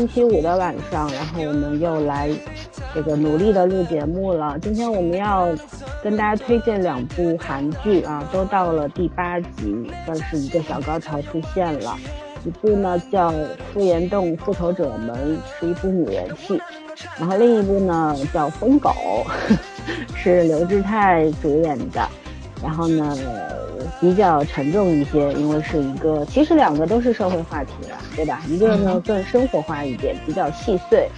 星期五的晚上，然后我们又来这个努力的录节目了。今天我们要跟大家推荐两部韩剧啊，都到了第八集，算是一个小高潮出现了。一部呢叫《傅岩洞复仇者们》，是一部女人戏；然后另一部呢叫《疯狗》，是刘志泰主演的。然后呢，比较沉重一些，因为是一个，其实两个都是社会话题了，对吧？一个呢更生活化一点，比较细碎；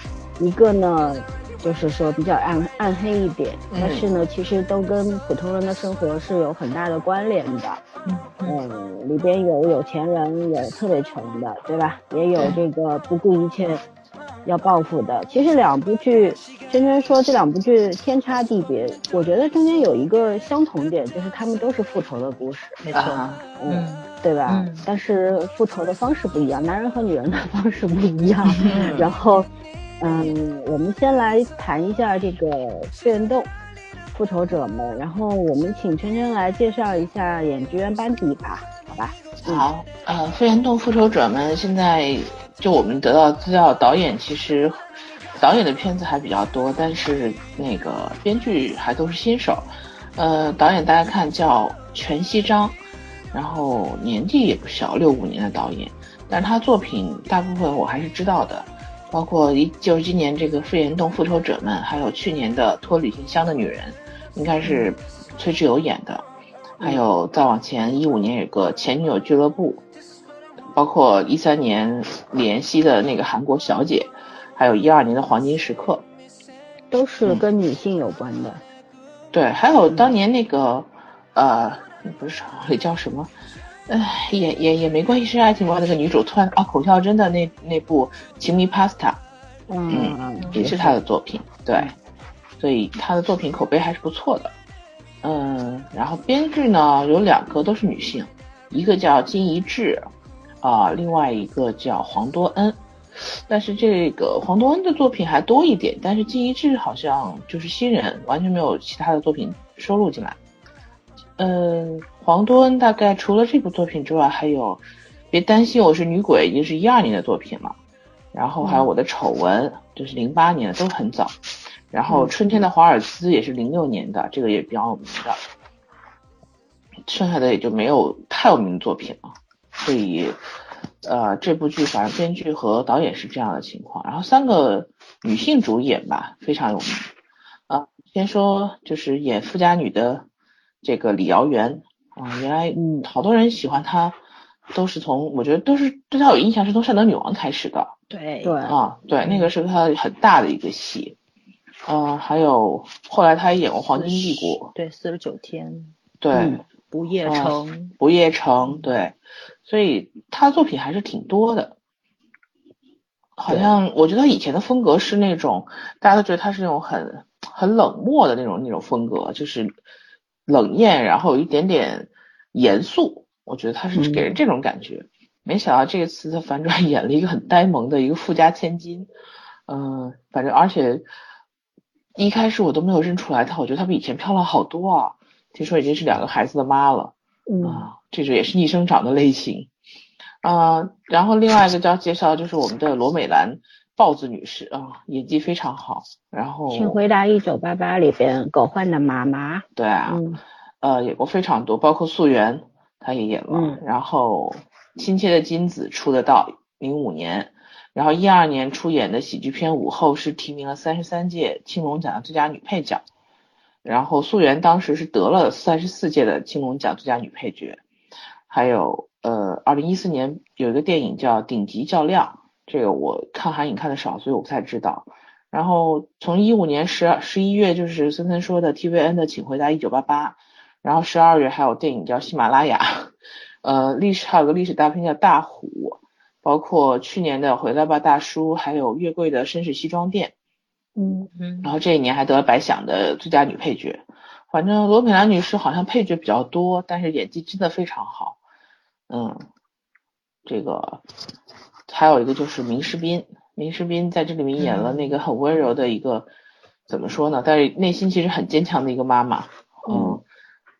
一个呢就是说比较暗暗黑一点，但是呢，其实都跟普通人的生活是有很大的关联的。嗯，里边有有钱人，有特别穷的，对吧？也有这个不顾一切要报复的。其实两部剧，圈圈说这两部剧天差地别，我觉得中间有一个相同点，就是他们都是复仇的故事，没错，啊嗯，对吧？嗯但是复仇的方式不一样，男人和女人的方式不一样。然后，嗯，我们先来谈一下这个《变动》。复仇者们，然后我们请圈圈来介绍一下演职员班底吧，好吧？嗯好，呃，飞檐洞复仇者们现在就我们得到资料，导演其实导演的片子还比较多，但是那个编剧还都是新手。呃，导演大家看叫全熙章，然后年纪也不小，六五年的导演，但是他作品大部分我还是知道的，包括一就是今年这个飞檐洞复仇者们，还有去年的拖旅行箱的女人，应该是崔智友演的。还有再往前，一五年有个前女友俱乐部，包括一三年李妍希的那个韩国小姐，还有一二年的黄金时刻，都是跟女性有关的。对，还有当年那个，呃，不是那叫什么，哎，也也也没关系，是爱情观？那个女主突然啊，孔孝真的那那部《情迷 Pasta》，嗯嗯，也是她的作品，对，所以她的作品口碑还是不错的。嗯，然后编剧呢有两个都是女性，一个叫金怡智，啊、另外一个叫黄多恩。但是这个黄多恩的作品还多一点，但是金怡智好像就是新人，完全没有其他的作品收录进来。嗯，黄多恩大概除了这部作品之外，还有别担心我是女鬼，已经是一二年的作品了。然后还有我的丑闻，就是零八年的，都很早。然后春天的华尔兹也是零六年的，这个也比较有名的。剩下的也就没有太有名的作品了，所以，呃，这部剧反正编剧和导演是这样的情况。然后三个女性主演吧，非常有名。啊，先说就是演富家女的这个李瑶媛啊，原来嗯好多人喜欢她，都是从我觉得都是对她有印象是从《善德女王》开始的。对对，啊，对，那个是她很大的一个戏。呃，还有后来他也演过《黄金帝国》，对，四十九天对，嗯不夜哦城，不夜城，对，所以他的作品还是挺多的。好像我觉得他以前的风格是那种大家都觉得他是那种很很冷漠的那种那种风格，就是冷艳，然后有一点点严肃。我觉得他是给人这种感觉。没想到这次他反转 演了一个很呆萌的一个富家千金，嗯、反正而且一开始我都没有认出来她，我觉得她比以前漂亮好多啊。听说已经是两个孩子的妈了。嗯啊，这种也是逆生长的类型。啊，然后另外一个就要介绍就是我们的罗美兰豹子女士啊，演技非常好。然后请回答一九八八里边狗焕的妈妈。对啊，嗯呃，演过非常多，包括素媛她也演了。嗯然后亲切的金子出的道零五年，然后一二年出演的喜剧片《午后》是提名了三十三届青龙奖的最佳女配角。然后素媛当时是得了三十四届的青龙奖最佳女配角，还有呃，二零一四年有一个电影叫《顶级较量》，这个我看韩影看的少，所以我不太知道。然后从一五年十二十一月就是森森说的 TVN 的《请回答一九八八》，然后十二月还有电影叫《喜马拉雅》，呃，历史还有个历史大片叫《大虎》，包括去年的《回来吧大叔》，还有月桂的《绅士西装店》。嗯嗯然后这一年还得了白想的最佳女配角。反正罗美兰女士好像配角比较多，但是演技真的非常好。嗯，这个还有一个就是明世斌，明世斌在这里面演了那个很温柔的一个，怎么说呢？但是内心其实很坚强的一个妈妈。嗯，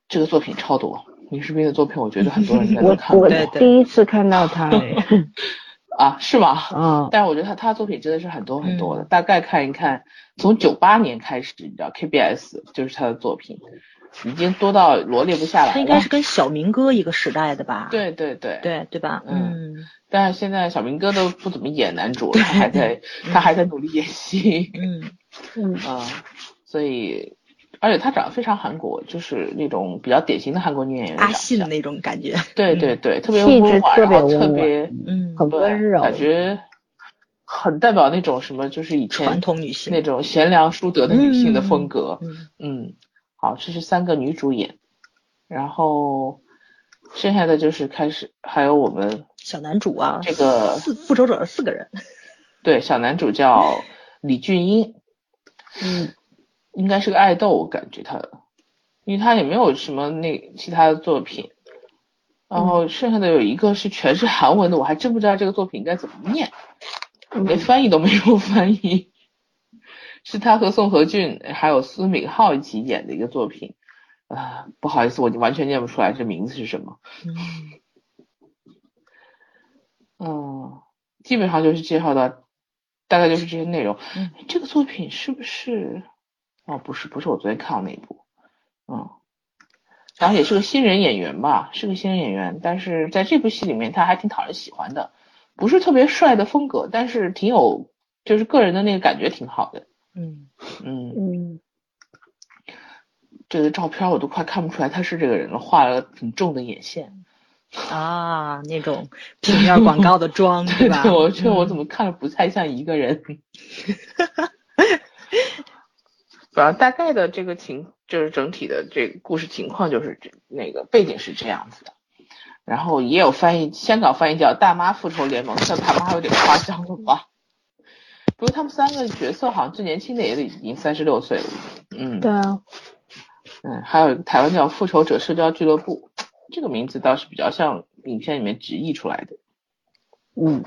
这个作品超多，林世斌的作品，我觉得很多人应该 都我我看过。对对。第一次看到他，啊，是吗？嗯，但是我觉得他他的作品真的是很多很多的，嗯。大概看一看，从九八年开始，你知道 KBS 就是他的作品，已经多到罗列不下来了。他应该是跟小明哥一个时代的吧？对对对，对对吧？嗯。嗯。但是现在小明哥都不怎么演男主了，他还在他还在努力演戏，嗯。嗯。啊、所以而且她长得非常韩国，就是那种比较典型的韩国女演员阿信那种感觉。对对对，特别温婉，特别然后特别嗯，很温柔，感觉很代表那种什么，就是以前传统女性。那种贤良淑德的女性的风格。嗯。嗯，好，这是三个女主演，然后剩下的就是开始还有我们小男主啊，这个四复仇者四个人。对小男主叫李俊英，嗯应该是个爱豆，我感觉他，因为他也没有什么那其他的作品。然后剩下的有一个是全是韩文的，我还真不知道这个作品应该怎么念，连翻译都没有翻译。是他和宋和俊还有苏敏浩一起演的一个作品，啊、不好意思，我完全念不出来这名字是什么。嗯嗯，基本上就是介绍到，大概就是这些内容。嗯这个作品是不是？哦，不是，不是我昨天看的那一部。嗯，然后也是个新人演员吧，是个新人演员，但是在这部戏里面他还挺讨人喜欢的，不是特别帅的风格，但是挺有，就是个人的那个感觉挺好的。嗯嗯，嗯这个照片我都快看不出来他是这个人了，画了挺重的眼线。啊，那种平面广告的妆 对对吧？我觉得我嗯怎么看着不太像一个人。反正大概的这个情，就是整体的这个故事情况，就是这那个背景是这样子的。然后也有翻译，香港翻译叫《大妈复仇联盟》，像大妈有点夸张了吧？不过他们三个角色好像最年轻的也得已经三十六岁了。嗯，对啊，嗯，还有台湾叫《复仇者社交俱乐部》，这个名字倒是比较像影片里面直译出来的。嗯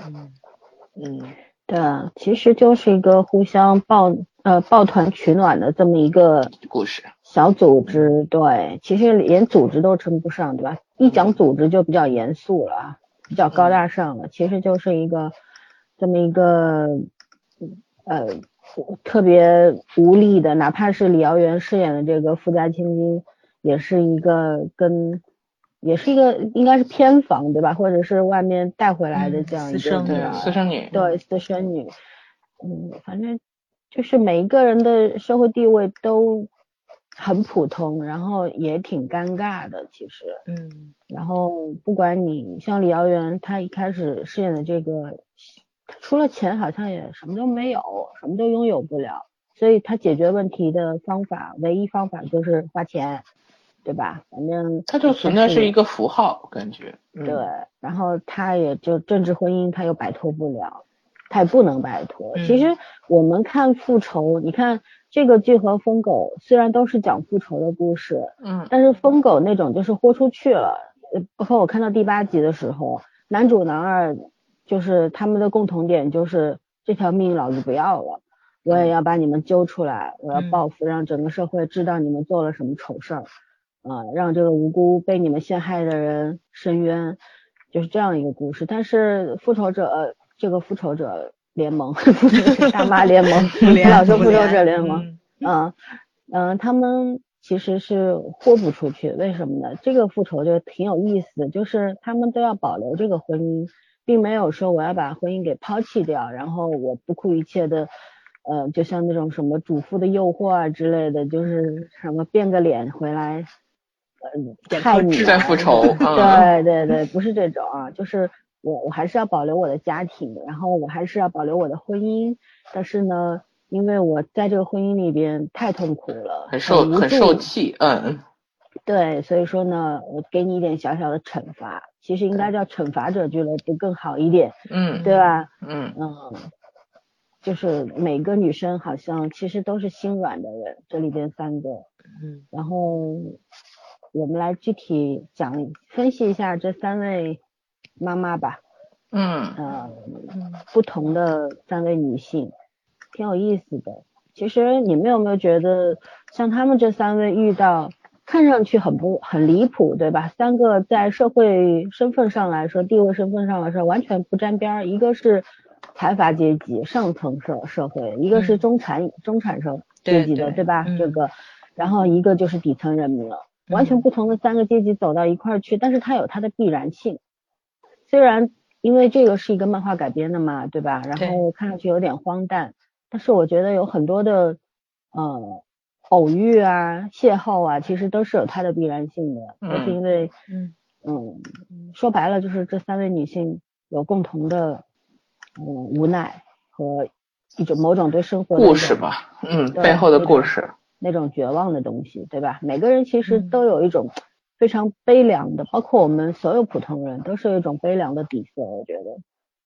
嗯对啊，其实就是一个互相抱呃抱团取暖的这么一个故事。小组织，对，其实连组织都称不上，对吧？一讲组织就比较严肃了啊，比较高大上了，其实就是一个这么一个呃特别无力的，哪怕是李瑶元饰演的这个富家千金，也是一个跟也是一个应该是偏房对吧？或者是外面带回来的嗯这样一私生对个女，私生女。对私生女，嗯，反正就是每一个人的社会地位都很普通，然后也挺尴尬的，其实。嗯然后不管你像李瑶媛，她一开始饰演的这个，除了钱好像也什么都没有，什么都拥有不了，所以她解决问题的方法，唯一方法就是花钱，对吧？反正它就存在是一个符号，感觉。嗯、对，然后他也就政治婚姻，他又摆脱不了，他也不能摆脱。嗯其实我们看复仇，你看这个剧和疯狗虽然都是讲复仇的故事，嗯但是疯狗那种就是豁出去了。呃，包括我看到第八集的时候，男主男二就是他们的共同点就是这条命老子不要了，我也要把你们揪出来，我要嗯报复，让整个社会知道你们做了什么丑事儿。啊、让这个无辜被你们陷害的人伸冤，就是这样一个故事。但是复仇者、呃这个复仇者联盟，复仇者大妈联盟，联老说复仇者联盟，嗯嗯嗯，他们其实是豁不出去，为什么呢？这个复仇就挺有意思的，就是他们都要保留这个婚姻，并没有说我要把婚姻给抛弃掉，然后我不顾一切的。呃，就像那种什么主妇的诱惑啊之类的，就是什么变个脸回来，呃，点头之害你啊在复仇。嗯，对对对，不是这种啊，就是我我还是要保留我的家庭，然后我还是要保留我的婚姻，但是呢，因为我在这个婚姻里边太痛苦了，很受很受气。嗯对，所以说呢，我给你一点小小的惩罚，其实应该叫惩罚者俱乐部更好一点，嗯对吧？嗯嗯，就是每个女生好像其实都是心软的人，这里边三个，嗯然后我们来具体讲分析一下这三位妈妈吧，嗯呃，嗯不同的三位女性，挺有意思的。其实你们有没有觉得，像他们这三位遇到看上去很不很离谱，对吧？三个在社会身份上来说，地位身份上来说完全不沾边儿。一个是财阀阶级上层社社会，一个是中产、中产社阶级的，对吧？嗯这个，然后一个就是底层人民了，完全不同的三个阶级走到一块儿去，但是它有它的必然性。虽然因为这个是一个漫画改编的嘛，对吧？然后看上去有点荒诞，但是我觉得有很多的呃偶遇啊、邂逅啊，其实都是有它的必然性的，嗯都是因为嗯嗯，说白了就是这三位女性有共同的嗯无奈和一种某种对生活的故事吧，嗯，背后的故事，那种绝望的东西，对吧？每个人其实嗯都有一种非常悲凉的，包括我们所有普通人都是有一种悲凉的底色。我觉得，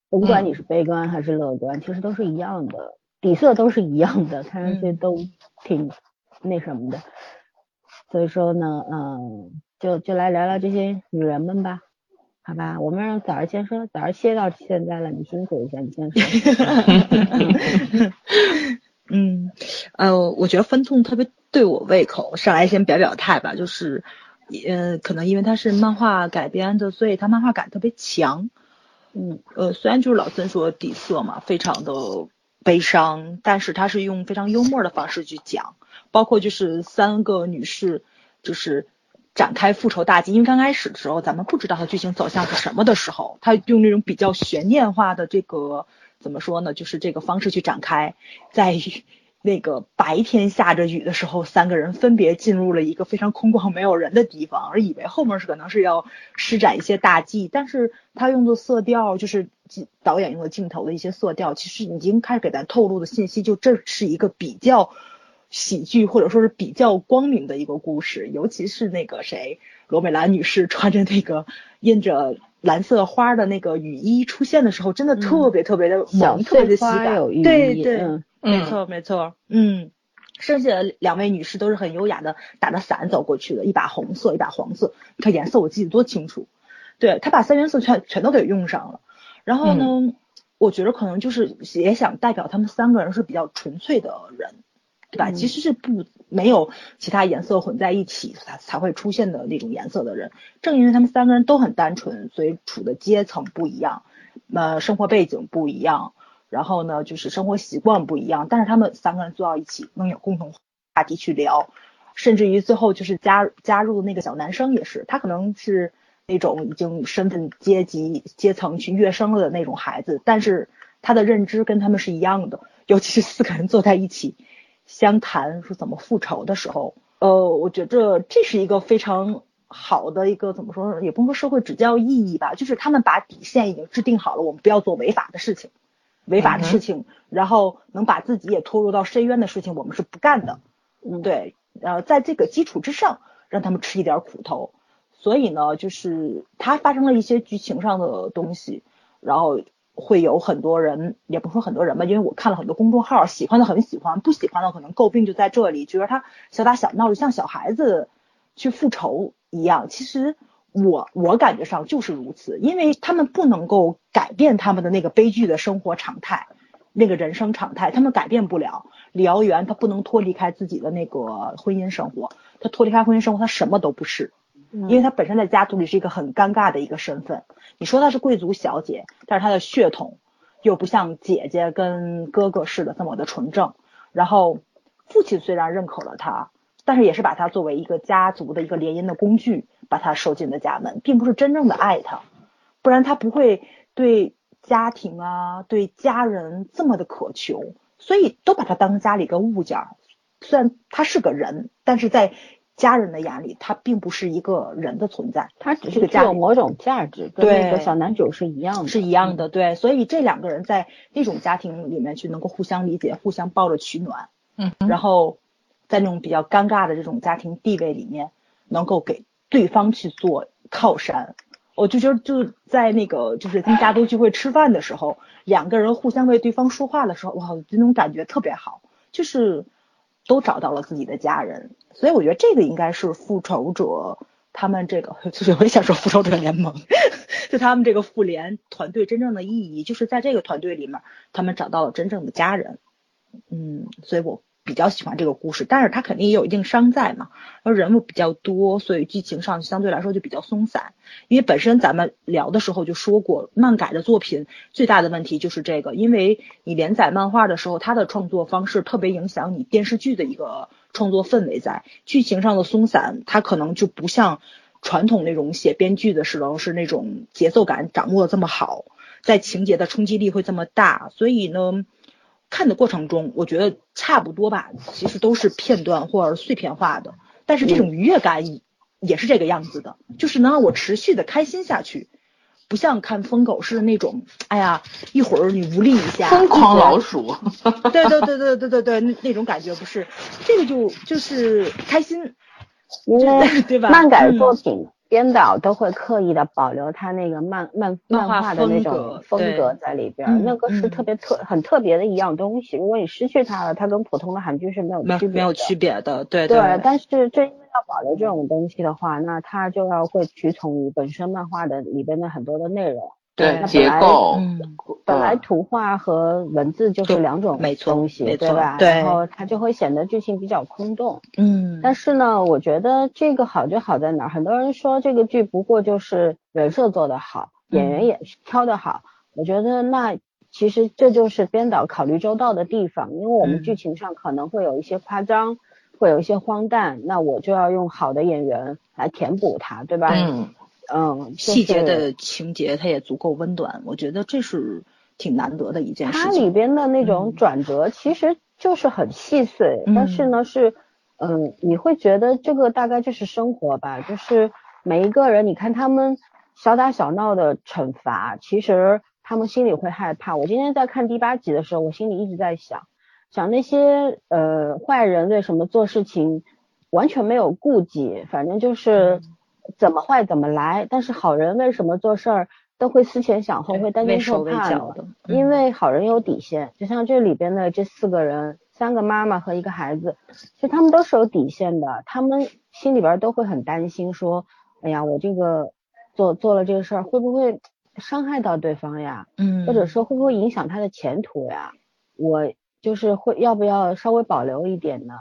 不管你是悲观还是乐观，其实都是一样的，底色都是一样的，看上去嗯都挺那什么的。所以说呢，嗯，就就来聊聊这些女人们吧。好吧，我们让早儿先说，早儿歇到现在了，你辛苦一下，你先说。嗯，呃，我觉得分痛特别对我胃口，上来先表表态吧，就是，呃，可能因为它是漫画改编的，所以它漫画感特别强。嗯呃，虽然就是老孙说底色嘛，非常的悲伤，但是他是用非常幽默的方式去讲，包括就是三个女士就是展开复仇大计，因为刚开始的时候咱们不知道它剧情走向是什么的时候，他用那种比较悬念化的这个怎么说呢，就是这个方式去展开，在那个白天下着雨的时候，三个人分别进入了一个非常空旷没有人的地方，而以为后面是可能是要施展一些大计，但是他用的色调，就是镜导演用的镜头的一些色调，其实已经开始给咱透露的信息，就这是一个比较喜剧或者说是比较光明的一个故事，尤其是那个谁罗美兰女士穿着那个印着蓝色花的那个雨衣出现的时候，真的特别特别的小萌，特别的喜感对对。嗯没错，没错，嗯，剩下的两位女士都是很优雅的，打着伞走过去的，一把红色，一把黄色，你看颜色我记得多清楚。对她把三原色全全都给用上了，然后呢，我觉得可能就是也想代表他们三个人是比较纯粹的人，对吧？嗯其实是不没有其他颜色混在一起才才会出现的那种颜色的人。正因为他们三个人都很单纯，所以处的阶层不一样，呃，生活背景不一样。然后呢，就是生活习惯不一样，但是他们三个人坐到一起，能有共同话题去聊，甚至于最后就是加加入那个小男生也是，他可能是那种已经身份阶级阶层去跃升了的那种孩子，但是他的认知跟他们是一样的，尤其是四个人坐在一起相谈说怎么复仇的时候，呃，我觉着这是一个非常好的一个怎么说，也不能说社会指教意义吧，就是他们把底线已经制定好了，我们不要做违法的事情。违法的事情，然后能把自己也拖入到深渊的事情，我们是不干的。嗯，对，呃在这个基础之上，让他们吃一点苦头。所以呢，就是它发生了一些剧情上的东西，然后会有很多人，也不说很多人吧，因为我看了很多公众号，喜欢的很喜欢，不喜欢的可能诟病就在这里，觉得他小打小闹，就像小孩子去复仇一样。其实我我感觉上就是如此，因为他们不能够改变他们的那个悲剧的生活常态，那个人生常态，他们改变不了。李瑶媛她不能脱离开自己的那个婚姻生活，他脱离开婚姻生活，他什么都不是，因为他本身在家族里是一个很尴尬的一个身份。你说她是贵族小姐，但是她的血统又不像姐姐跟哥哥似的这么的纯正。然后父亲虽然认可了她，但是也是把她作为一个家族的一个联姻的工具，把他收进了家门，并不是真正的爱他，不然他不会对家庭啊、对家人这么的渴求，所以都把他当成家里一个物件儿。虽然他是个人，但是在家人的眼里，他并不是一个人的存在。他只是个价值有某种价值，跟对那个小男主是一样的，是一样的，对，所以这两个人在那种家庭里面去能够互相理解、互相抱着取暖，嗯，然后在那种比较尴尬的这种家庭地位里面，能够给对方去做靠山。我就觉得就在那个就是他们家族聚会吃饭的时候，两个人互相为对方说话的时候，哇，这种感觉特别好，就是都找到了自己的家人，所以我觉得这个应该是复仇者他们这个，就是我也想说复仇者联盟，就他们这个复联团队真正的意义，就是在这个团队里面，他们找到了真正的家人。嗯，所以我比较喜欢这个故事，但是它肯定也有一定伤在嘛，而人物比较多，所以剧情上相对来说就比较松散。因为本身咱们聊的时候就说过，漫改的作品最大的问题就是这个，因为你连载漫画的时候，它的创作方式特别影响你电视剧的一个创作氛围，在剧情上的松散，它可能就不像传统那种写编剧的时候是那种节奏感掌握的这么好，在情节的冲击力会这么大，所以呢。看的过程中，我觉得差不多吧，其实都是片段或者碎片化的，但是这种愉悦感也是这个样子的，就是能让我持续的开心下去，不像看疯狗似的那种，哎呀，一会儿你无力一下，疯狂老鼠，对对对对对对对，那那种感觉不是，这个就就是开心，对吧？漫改作品。编导都会刻意的保留他那个漫漫漫画的那种风格在里边，那个是特别特很特别的一样东西。如果你失去它了，它跟普通的韩剧是没有区别没有区别的。对对。但是正因为要保留这种东西的话，那它就要会屈从于本身漫画的里边的很多的内容。对结构，本来图画和文字就是两种东西，对吧？对，然后它就会显得剧情比较空洞。嗯，但是呢，我觉得这个好就好在哪儿？很多人说这个剧不过就是人设做得好，演员也挑得好。我觉得那其实这就是编导考虑周到的地方，因为我们剧情上可能会有一些夸张，会有一些荒诞，那我就要用好的演员来填补它，对吧？嗯。嗯，细节的情节它也足够温暖，我觉得这是挺难得的一件事情。它里边的那种转折其实就是很细碎，但是呢是，嗯，你会觉得这个大概就是生活吧，就是每一个人，你看他们小打小闹的惩罚，其实他们心里会害怕。我今天在看第八集的时候，我心里一直在想，想那些呃坏人为什么做事情完全没有顾忌，反正就是。怎么坏怎么来，但是好人为什么做事儿都会思前想后，会担惊受怕的？因为好人有底线，就像这里边的这四个人，三个妈妈和一个孩子，其实他们都是有底线的，他们心里边都会很担心，说，哎呀，我这个做做了这个事儿，会不会伤害到对方呀？嗯，或者说会不会影响他的前途呀？我就是会要不要稍微保留一点呢？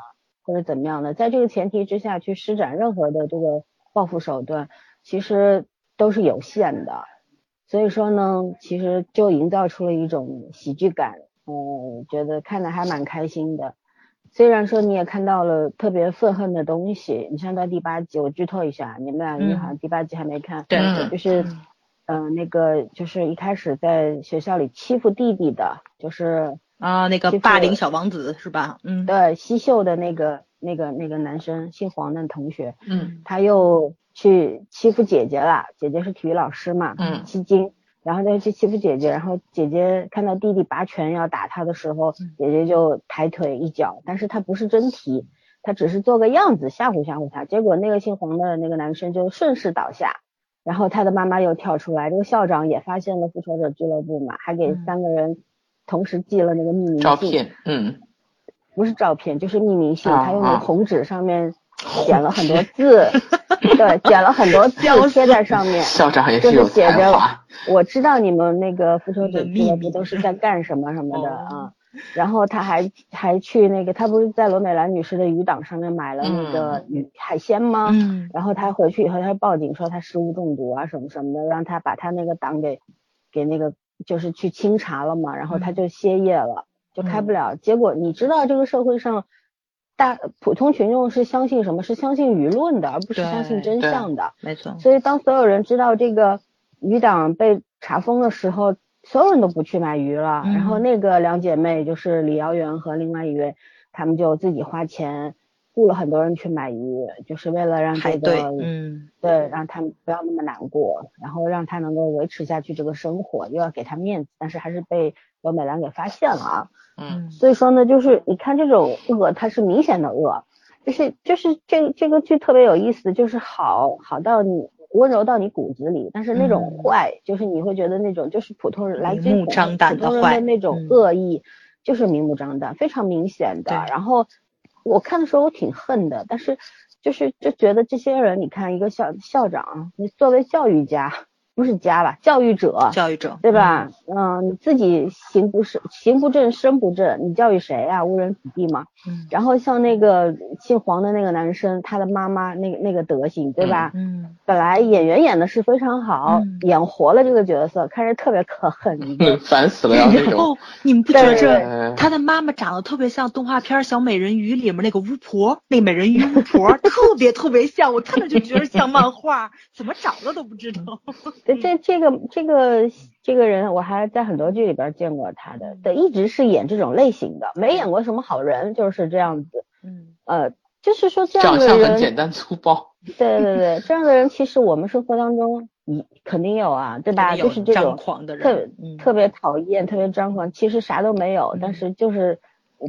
或者怎么样的？在这个前提之下去施展任何的这个。报复手段其实都是有限的，所以说呢，其实就营造出了一种喜剧感，嗯，觉得看的还蛮开心的。虽然说你也看到了特别愤恨的东西，你像到第八集，我剧透一下，你们俩好像第八集还没看，对，就是，嗯，那个就是一开始在学校里欺负弟弟的，就是啊，那个霸凌小王子是吧？嗯，对，西秀的那个。那个那个男生姓黄的同学，嗯，他又去欺负姐姐了。姐姐是体育老师嘛，嗯，七金，然后他就去欺负姐姐。然后姐姐看到弟弟拔拳要打他的时候，姐姐就抬腿一脚，但是他不是真踢，他只是做个样子吓唬吓唬他。结果那个姓黄的那个男生就顺势倒下，然后他的妈妈又跳出来，这个校长也发现了复仇者俱乐部嘛，还给三个人同时寄了那个秘密照片，嗯。不是照片，就是匿名信，他用那个红纸上面剪了很多字，对，剪了很多字贴在上面。校长也是有写着，我知道你们那个复仇者俱乐部都是在干什么什么的啊。然后他还还去那个，他不是在罗美兰女士的鱼档上面买了那个鱼海鲜吗？嗯。然后他回去以后，他报警说他食物中毒啊什么什么的，让他把他那个档给给那个就是去清查了嘛，然后他就歇业了。就开不了，结果你知道这个社会上大普通群众是相信什么？是相信舆论的，而不是相信真相的。没错。所以当所有人知道这个鱼档被查封的时候，所有人都不去买鱼了。然后那个两姐妹就是李瑶媛和另外一位，她们就自己花钱雇了很多人去买鱼，就是为了让这个嗯对让他们不要那么难过，然后让他能够维持下去这个生活，又要给他面子，但是还是被罗美兰给发现了啊。嗯，所以说呢，就是你看这种恶，它是明显的恶，就是就是这这个剧特别有意思，就是好好到你温柔到你骨子里，但是那种坏，就是你会觉得那种就是普通人来自普通人的那种恶意，就是明目张胆，非常明显的。然后我看的时候我挺恨的，但是就是就觉得这些人，你看一个校校长，你作为教育家。不是家吧，教育者，教育者，对吧？嗯，你自己行不是行不正身不正，你教育谁啊？误人子弟嘛。嗯然后像那个姓黄的那个男生，他的妈妈那个那个德行，对吧？嗯本来演员演的是非常好，嗯演活了这个角色，看着特别可恨。烦死了要那种。然后你们不觉得这他的妈妈长得特别像动画片《小美人鱼》里面那个巫婆，那美人鱼巫婆 特别特别像，我看着就觉得像漫画，怎么长的都不知道。对，这这个这个这个人，我还在很多剧里边见过他的，对，一直是演这种类型的，没演过什么好人，就是这样子。嗯呃，就是说这样的人，相很简单粗暴。对对对，这样的人其实我们生活当中你肯定有啊，对吧？就是这张种狂的特人，嗯特别讨厌、特别张狂，其实啥都没有，但嗯是就是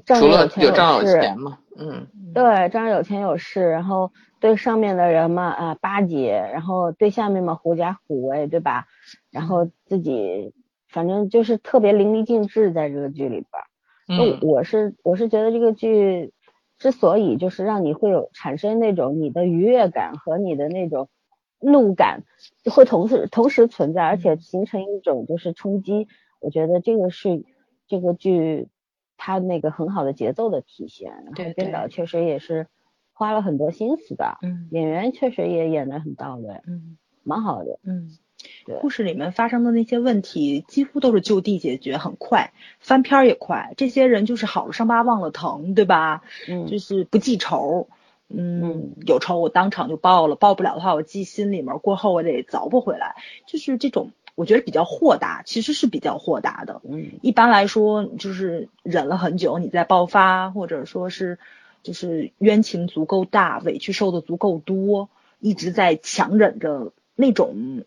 仗除了着钱有仗有势，钱嘛，嗯，对，仗着有钱有势，然后对上面的人嘛啊、巴结，然后对下面嘛狐假虎威，对吧？然后自己反正就是特别淋漓尽致在这个剧里边嗯我是我是觉得这个剧之所以就是让你会有产生那种你的愉悦感和你的那种怒感会同时同时存在，而且形成一种就是冲击。我觉得这个是这个剧它那个很好的节奏的体现，然对后编导确实也是花了很多心思的，嗯演员确实也演得很到位，嗯蛮好的。嗯对。故事里面发生的那些问题几乎都是就地解决，很快，翻篇儿也快。这些人就是好了伤疤忘了疼，对吧？嗯就是不记仇。嗯嗯，有仇我当场就报了，报不了的话我记心里面，过后我得凿不回来。就是这种，我觉得比较豁达，其实是比较豁达的。嗯一般来说，就是忍了很久，你再爆发，或者说是就是冤情足够大，委屈受的足够多，一直在强忍着那种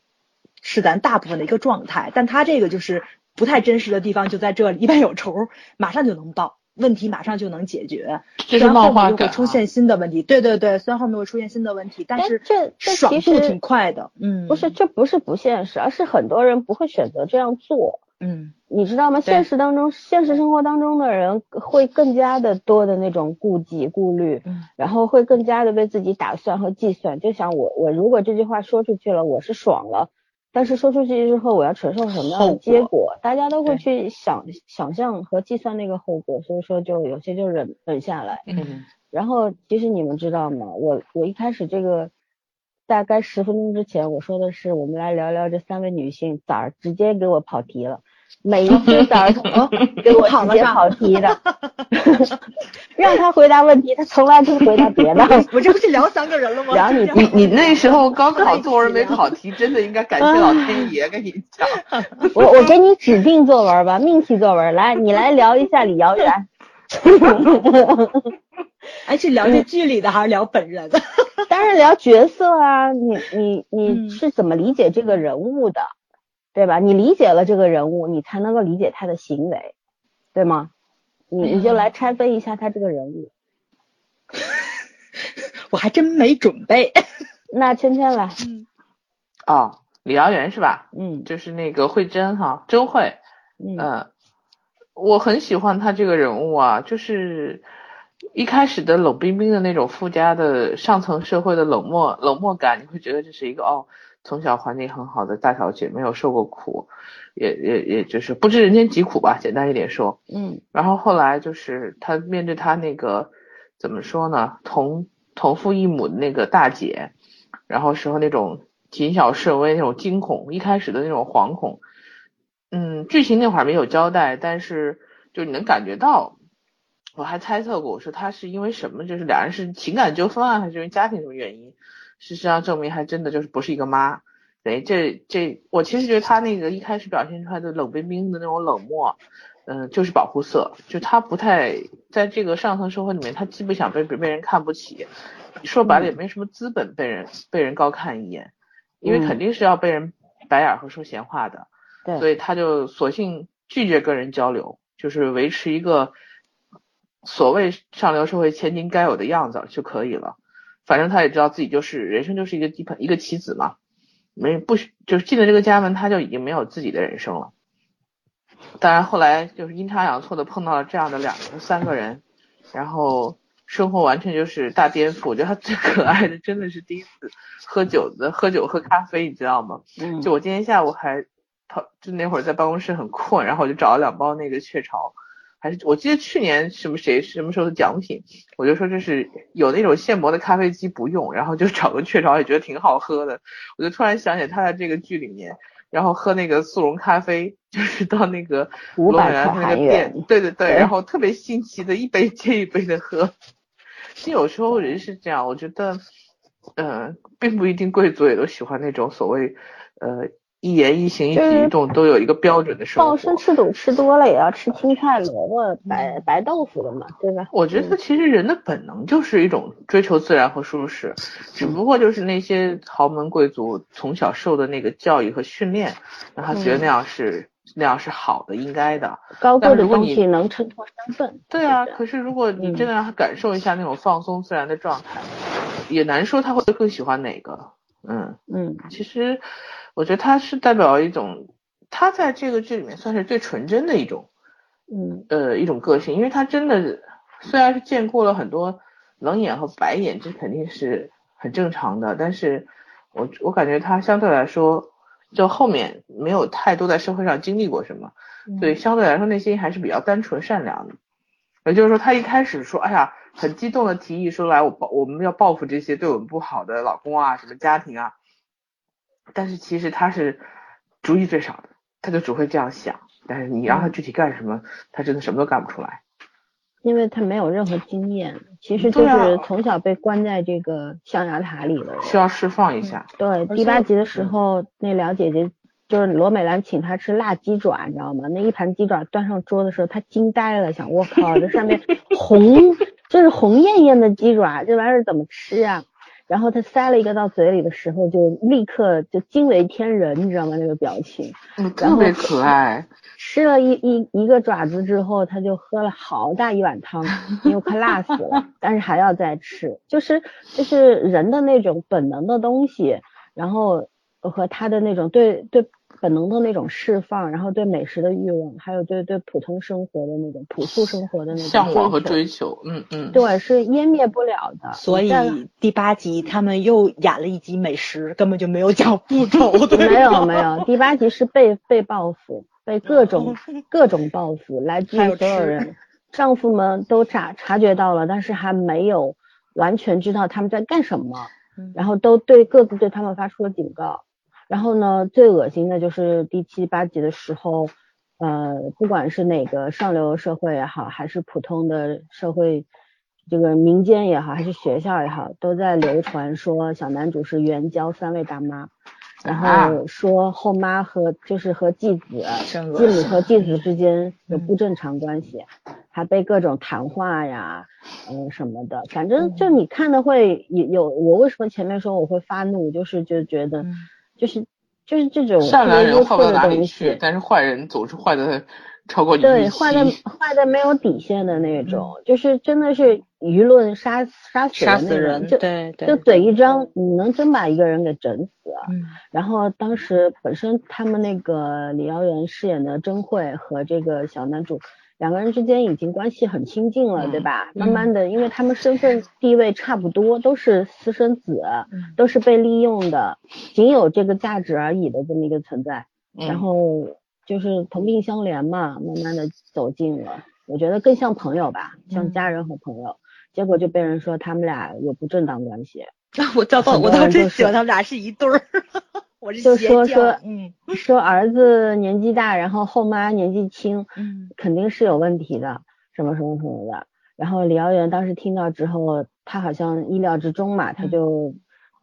是咱大部分的一个状态。但他这个就是不太真实的地方就在这里，一般有仇马上就能报，问题马上就能解决，这是虽然后面会出现新的问题。对对对，虽然后面会出现新的问题，但但是这这爽其实度挺快的。嗯，不是，这不是不现实，而是很多人不会选择这样做。嗯你知道吗？现实当中，现实生活当中的人会更加的多的那种顾忌、顾虑，嗯然后会更加的为自己打算和计算。就想我，我如果这句话说出去了，我是爽了，但是说出去之后，我要承受什么样的结果？大家都会去想想象和计算那个后果，所以说就有些就忍忍下来。嗯然后其实你们知道吗？我我一开始这个大概十分钟之前我说的是我们来聊聊这三位女性，咋儿直接给我跑题了，每一次崽儿童 给我直接跑题的，让他回答问题，他从来不回答别的。我这不是聊三个人了吗？聊你你你那时候高考作文没考题，真的应该感谢老天爷，跟你讲。我我给你指定作文吧，命题作文，来你来聊一下李瑶然。哎，是聊这剧里的还是聊本人？当然聊角色啊，你你你嗯是怎么理解这个人物的，对吧？你理解了这个人物，你才能够理解他的行为，对吗？你你就来拆分一下他这个人物。我还真没准备。那芊芊来，嗯哦，李瑶媛是吧？嗯就是那个慧珍哈，周慧。嗯嗯，我很喜欢他这个人物啊，就是一开始的冷冰冰的那种附加的上层社会的冷漠冷漠感，你会觉得这是一个哦，从小环境很好的大小姐，没有受过苦，也也也就是不知人间疾苦吧，简单一点说。嗯然后后来就是她面对她那个怎么说呢，同同父异母的那个大姐，然后时候那种谨小慎微那种惊恐，一开始的那种惶恐，嗯，剧情那会儿没有交代，但是就你能感觉到，我还猜测过，我说他是因为什么，就是俩人是情感纠纷啊，还是因为家庭什么原因？事实上证明还真的就是不是一个妈。对，这这，我其实觉得他那个一开始表现出来的冷冰冰的那种冷漠，嗯、就是保护色，就他不太在这个上层社会里面，他既不想被被人看不起，说白了也没什么资本被人被人高看一眼，因为嗯肯定是要被人白眼和说闲话的，对所以他就索性拒绝跟人交流，就是维持一个所谓上流社会千金该有的样子就可以了。反正他也知道自己就是人生就是一个棋盘一个棋子嘛，没不许就是进了这个家门，他就已经没有自己的人生了。当然后来就是阴差阳错的碰到了这样的两个三个人，然后生活完全就是大颠覆。我觉得他最可爱的真的是第一次喝酒的，喝酒喝咖啡，你知道吗？嗯，就我今天下午还跑，就那会儿在办公室很困，然后我就找了两包那个雀巢，还是我记得去年什么谁什么时候的奖品，我就说这是有那种现磨的咖啡机不用，然后就找个雀巢也觉得挺好喝的，我就突然想起他在这个剧里面，然后喝那个速溶咖啡，就是到那个500罗美兰那个店，对对对，对然后特别新奇的一杯 接一杯的喝。其实有时候人是这样，我觉得，呃，并不一定贵族也都喜欢那种所谓，呃，一言一行一举一动都有一个标准的生活。鲍参翅肚吃多了也要吃青菜、萝卜、白白豆腐的嘛，对吧？我觉得其实人的本能就是一种追求自然和舒适，只不过就是那些豪门贵族从小受的那个教育和训练，让他觉得那样是、那样是好的、应该的。高贵的东西能衬托身份。对啊，可是如果你嗯真的让他感受一下那种放松自然的状态，也难说他会更喜欢哪个。嗯，嗯其实我觉得他是代表一种，他在这个剧里面算是最纯真的一种，嗯呃，一种个性，因为他真的虽然是见过了很多冷眼和白眼，这肯定是很正常的，但是我我感觉他相对来说，就后面没有太多在社会上经历过什么，嗯所以相对来说内心还是比较单纯善良的。也就是说，他一开始说，哎呀，很激动的提议说，来，我报我们要报复这些对我们不好的老公啊，什么家庭啊。但是其实他是主意最少的，他就只会这样想。但是你让他具体干什么，他真的什么都干不出来。因为他没有任何经验，其实就是从小被关在这个象牙塔里的人。需要释放一下。对，第八集的时候，那俩姐姐就是罗美兰请他吃辣鸡爪，你知道吗？那一盘鸡爪端上桌的时候，他惊呆了，想我靠，这上面 红，这是红艳艳的鸡爪，这玩意儿怎么吃啊？然后他塞了一个到嘴里的时候，就立刻就惊为天人，你知道吗？那个表情。特别可爱。吃了一一一个爪子之后，他就喝了好大一碗汤，因为快辣死了，但是还要再吃，就是就是人的那种本能的东西，然后和他的那种对对本能的那种释放，然后对美食的欲望，还有对对普通生活的那种朴素生活的那种向往和追求，嗯嗯，对，是湮灭不了的。所以第八集他们又演了一集美食，根本就没有讲复仇，对没有没有，第八集是被被报复，被各种各种报复，来 自还有于所有人，丈夫们都察察觉到了，但是还没有完全知道他们在干什么，嗯然后都对各自对他们发出了警告。然后呢，最恶心的就是第七八集的时候，呃，不管是哪个上流社会也好，还是普通的社会，这个民间也好，还是学校也好，都在流传说小男主是援交三位大妈，然啊后说后妈和就是和继子，继母和继子之间有嗯不正常关系，还被各种谈话呀，嗯、什么的，反嗯正就你看的会有有，我为什么前面说我会发怒，就是就觉得嗯就是就是这种善良人坏不到哪里去西，，但是坏人总是坏的超过你对，坏的。坏的没有底线的那种，就是真的是舆论杀杀死人，就对对，就嘴一张，你能真把一个人给整死啊。嗯然后当时本身他们那个李瑶媛饰演的甄慧和这个小男主两个人之间已经关系很亲近了，嗯对吧？慢慢的，因为他们身份地位差不多，都是私生子，嗯都是被利用的，仅有这个价值而已的这么一个存在。嗯然后就是同病相怜嘛，慢慢的走近了。我觉得更像朋友吧，像嗯家人和朋友。结果就被人说他们俩有不正当关系。我知道，很多我当时人就是觉得他们俩是一对儿，我是就说说嗯说儿子年纪大，然后后妈年纪轻，嗯。肯定是有问题的，什么什么什么的。然后李瑶媛当时听到之后，他好像意料之中嘛，他嗯。就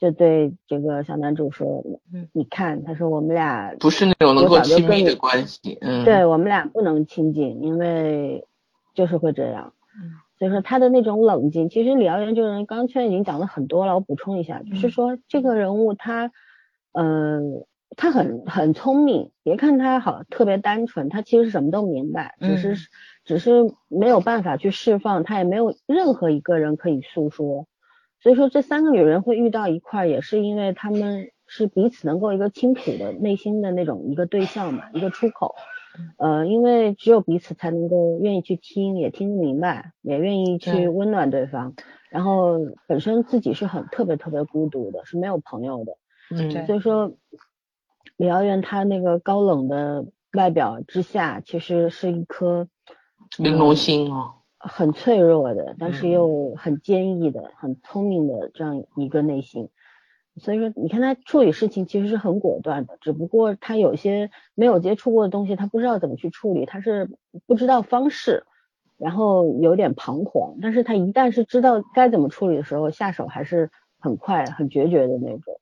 就对这个小男主说嗯：“你看，他说我们俩不是那种能够亲密的关系，嗯，对我们俩不能亲近，因为就是会这样。嗯。所以说他的那种冷静，其实李瑶元这个人，刚刚圈已经讲了很多了，我补充一下，就是嗯。说这个人物他，嗯、他很很聪明，别看他好特别单纯，他其实什么都明白，只是、嗯只是没有办法去释放，他也没有任何一个人可以诉说。所以说这三个女人会遇到一块儿，也是因为她们是彼此能够一个倾吐的内心的那种一个对象嘛，一个出口。呃，因为只有彼此才能够愿意去听，也听得明白，也愿意去温暖对方。然后本身自己是很特别特别孤独的，是没有朋友的。嗯，所以说，李瑶媛她那个高冷的外表之下，其实是一颗玲珑心哦，很脆弱的，但是嗯又很坚毅的、很聪明的这样一个内心。所以说，你看他处理事情其实是很果断的，只不过他有些没有接触过的东西，他不知道怎么去处理，他是不知道方式，然后有点彷徨。但是他一旦是知道该怎么处理的时候，下手还是很快、很决绝的那种。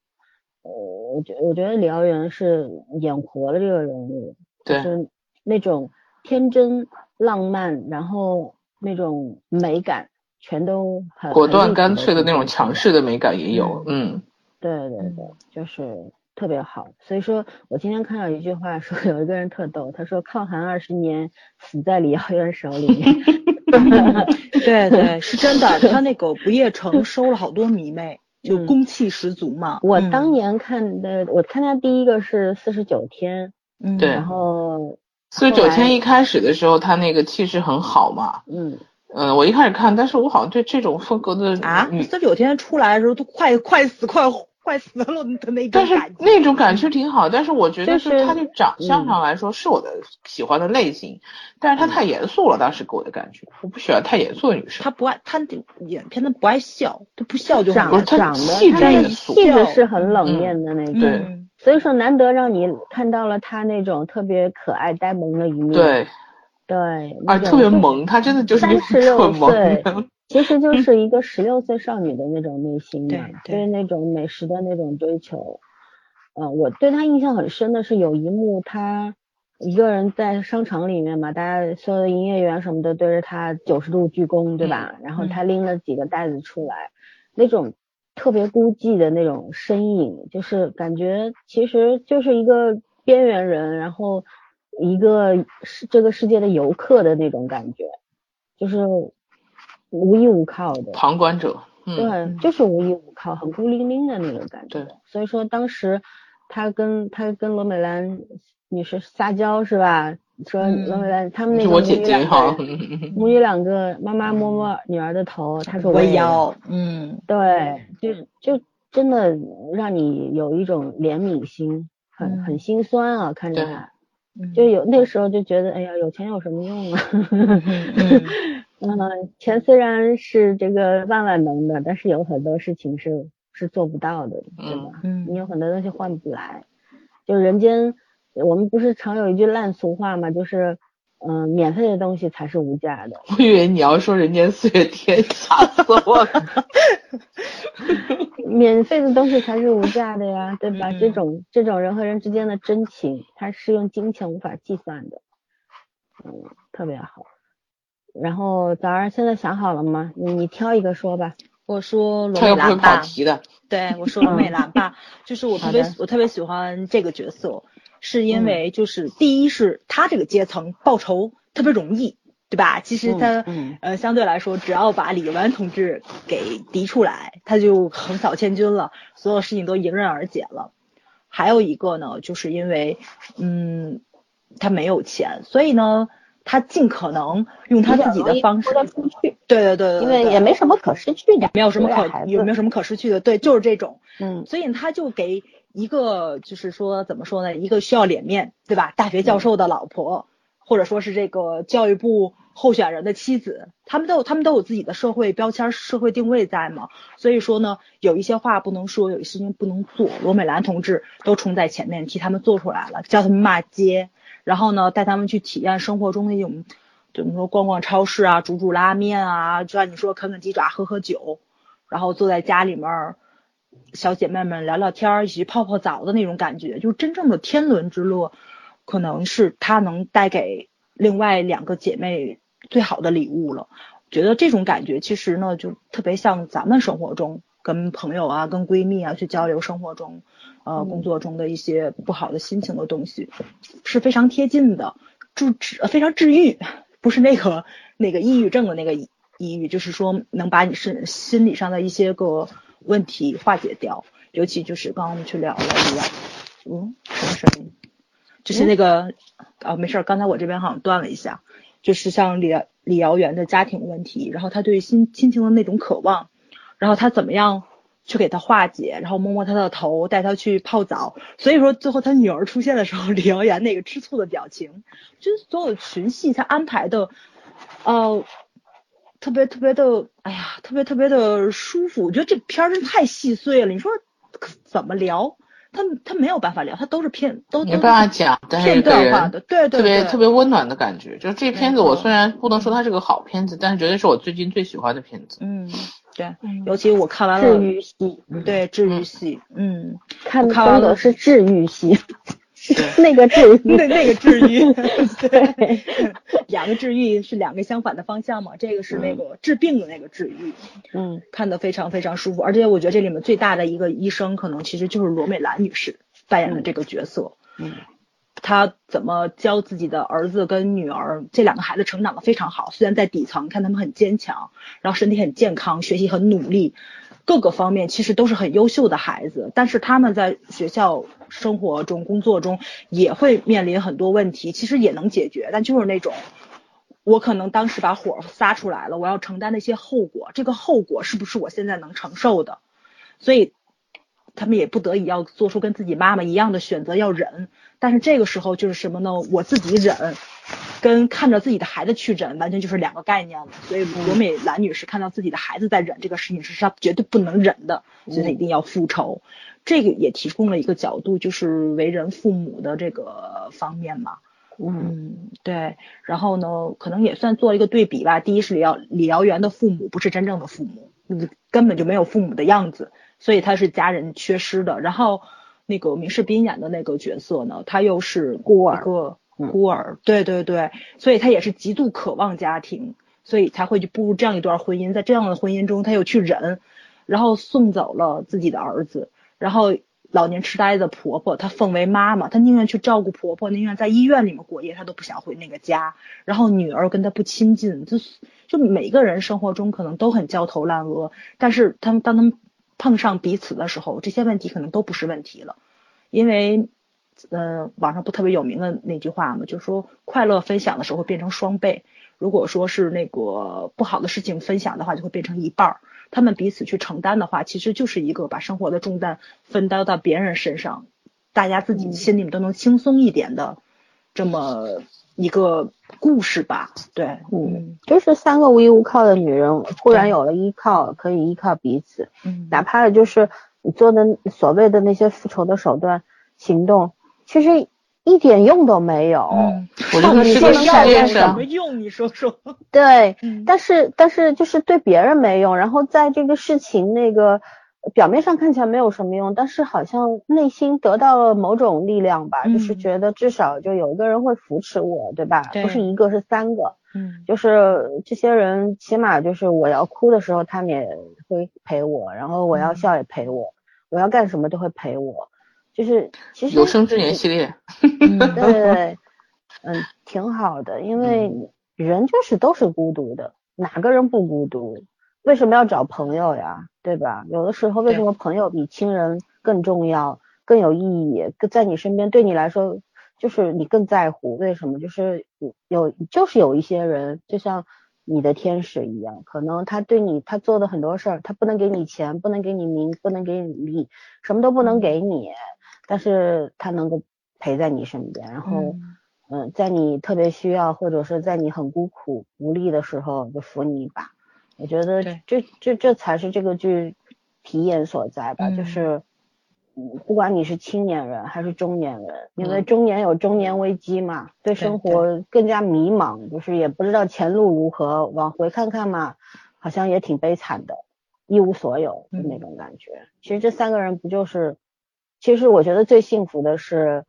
呃，我觉我觉得李瑶媛是演活了这个人物，就是那种天真、浪漫，然后那种美感，全都很果断干脆的那种强势的美感也有，嗯，对对对，就是特别好。所以说我今天看到一句话说，有一个人特逗，他说抗寒二十年，死在李瑶媛手里。对对，是真的。他那狗不夜城 收了好多迷妹，就嗯。攻气十足嘛。我嗯。当年看的，我参加第一个是四十九天，嗯。对然后四十九天一开始的时候，他那个气势很好嘛，嗯，嗯，我一开始看，但是我好像对这种风格的啊，女四十九天出来的时候都快快死快快死了的那种但是。那种感觉挺好，但是我觉得就是他的长相嗯上来说是我的喜欢的类型，但是他太严肃了，当时给我的感觉，我不喜欢太严肃的女生。他不爱他演片子不爱笑，他不笑就长得气质他的严肃气质是很冷面的那种。所以说难得让你看到了他那种特别可爱呆萌的一面。对，对，啊，特别萌，他真的就是三十六特萌 其实就是一个十六岁少女的那种内心嘛，对对对那种美食的那种追求。呃，我对他印象很深的是有一幕，他一个人在商场里面嘛，大家所有的营业员什么的对着他九十度鞠躬，对吧？然后他拎了几个袋子出来，那种特别孤寂的那种身影，就是感觉其实就是一个边缘人，然后一个是这个世界的游客的那种感觉，就是无依无靠的。旁观者，嗯，对，就是无依无靠，很孤零零的那种感觉对。所以说当时他跟他跟罗美兰女士撒娇是吧？说嗯罗美兰他们那我姐个母女母女两个，妈妈摸摸女儿的头，她说我也要。嗯，对，就就真的让你有一种怜悯心，很嗯很心酸啊，看着对他。嗯就有那时候就觉得，哎呀，有钱有什么用啊？嗯嗯，钱虽然是这个万万能的，但是有很多事情是是做不到的，对吧？嗯你有很多东西换不来。就人间，我们不是常有一句烂俗话嘛，就是，嗯、免费的东西才是无价的。我以为你要说人间四月天，吓死我了。免费的东西才是无价的呀，对吧？嗯这种这种人和人之间的真情，它是用金钱无法计算的，嗯，特别好。然后早上现在想好了吗？你你挑一个说吧。我说罗他又不会美兰吧，跑题的，对我说罗美兰吧，就是我特别我特别喜欢这个角色，是因为就是第一是他这个阶层报仇特别容易，对吧？其实他、嗯嗯呃相对来说，只要把李纨同志给敌出来，他就横扫千军了，所有事情都迎刃而解了。还有一个呢，就是因为嗯他没有钱，所以呢他尽可能用他自己的方式说，出去，对对对对因为也没什么可失去的，没有什么可有没有什么可失去的，对，就是这种。嗯所以他就给一个就是说怎么说呢，一个需要脸面，对吧？大学教授的老婆，或者说是这个教育部候选人的妻子，他们都有他们都有自己的社会标签、社会定位在嘛。所以说呢，有一些话不能说，有一些事情不能做。罗美兰同志都冲在前面替他们做出来了，叫他们骂街，然后呢带他们去体验生活中的一种。怎么说？逛逛超市啊，煮煮拉面啊，就像你说啃啃鸡爪、喝喝酒，然后坐在家里面，小姐妹们聊聊天，一起泡泡澡的那种感觉，就真正的天伦之乐，可能是她能带给另外两个姐妹最好的礼物了。觉得这种感觉其实呢，就特别像咱们生活中跟朋友啊、跟闺蜜啊去交流生活中，呃，嗯工作中的一些不好的心情的东西，是非常贴近的，治治呃非常治愈，不是那个那个抑郁症的那个抑抑郁，就是说能把你是心理上的一些个问题化解掉。尤其就是刚刚我们去聊了一样，嗯，什么声音？就是那个啊，没事儿，刚才我这边好像断了一下，就是像李李瑶媛的家庭问题，然后他对亲亲情的那种渴望，然后他怎么样去给他化解，然后摸摸他的头，带他去泡澡，所以说最后他女儿出现的时候，李瑶媛那个吃醋的表情，就是所有的群戏他安排的，呃。特别特别的，哎呀，特别特别的舒服。我觉得这片儿真太细碎了。你说怎么聊？他他没有办法聊，他都是片，都没办法讲，但是片段化的，对对，特别特别温暖的感觉。就是这片子，我虽然不能说它是个好片子，但是绝对是我最近最喜欢的片子。嗯，对，尤其我看完了治愈系，对治愈系，嗯，看看完了是治愈系。那个治愈，那那个治愈，对，两个治愈是两个相反的方向嘛？这个是那个治病的那个治愈，嗯，看得非常非常舒服。而且我觉得这里面最大的一个医生，可能其实就是罗美兰女士扮演的这个角色。嗯，他怎么教自己的儿子跟女儿这两个孩子成长的非常好？虽然在底层看他们很坚强，然后身体很健康，学习很努力。各个方面其实都是很优秀的孩子，但是他们在学校生活中、工作中也会面临很多问题，其实也能解决，但就是那种，我可能当时把火撒出来了，我要承担那些后果，这个后果是不是我现在能承受的？所以他们也不得已要做出跟自己妈妈一样的选择，要忍。但是这个时候就是什么呢？我自己忍。跟看着自己的孩子去忍，完全就是两个概念了。所以罗美兰女士看到自己的孩子在忍这个事情，是她绝对不能忍的，所以她一定要复仇。这个也提供了一个角度，就是为人父母的这个方面嘛。嗯，对。然后呢，可能也算做一个对比吧。第一是李瑶李瑶媛的父母不是真正的父母，根本就没有父母的样子，所以他是家人缺失的。然后那个明世斌演的那个角色呢，他又是孤儿。个孤儿，对对对，所以他也是极度渴望家庭，所以才会去步入这样一段婚姻，在这样的婚姻中，他又去忍，然后送走了自己的儿子，然后老年痴呆的婆婆，她奉为妈妈，她宁愿去照顾婆婆，宁愿在医院里面过夜，她都不想回那个家。然后女儿跟她不亲近，就就每个人生活中可能都很焦头烂额，但是他们当他们碰上彼此的时候，这些问题可能都不是问题了，因为。嗯，网上不特别有名的那句话嘛，就是说快乐分享的时候会变成双倍，如果说是那个不好的事情分享的话，就会变成一半儿。他们彼此去承担的话，其实就是一个把生活的重担分担到别人身上，大家自己心里面都能轻松一点的这么一个故事吧。对，嗯，就是三个无依无靠的女人忽然有了依靠，可以依靠彼此，嗯，哪怕就是你做的所谓的那些复仇的手段行动。其实一点用都没有，我觉得是个实验什么用？你说说。对，但是但是就是对别人没用，然后在这个事情那个表面上看起来没有什么用，但是好像内心得到了某种力量吧，就是觉得至少就有一个人会扶持我，对吧？不是一个是三个，嗯，就是这些人起码就是我要哭的时候他们也会陪我，然后我要笑也陪我，我要干什么都会陪我。就是其实有生之年系列，对对对，嗯，挺好的，因为人就是都是孤独的，哪个人不孤独？为什么要找朋友呀？对吧？有的时候为什么朋友比亲人更重要、更有意义？在你身边，对你来说就是你更在乎。为什么？就是有就是有一些人，就像你的天使一样，可能他对你他做的很多事儿，他不能给你钱，不能给你名，不能给你利，什么都不能给你。但是他能够陪在你身边，然后，嗯，在你特别需要或者是在你很孤苦无力的时候，就扶你一把。我觉得这这这才是这个剧体验所在吧，就是，嗯，不管你是青年人还是中年人，因为中年有中年危机嘛，对生活更加迷茫，就是也不知道前路如何，往回看看嘛，好像也挺悲惨的，一无所有的那种感觉。其实这三个人不就是？其实我觉得最幸福的是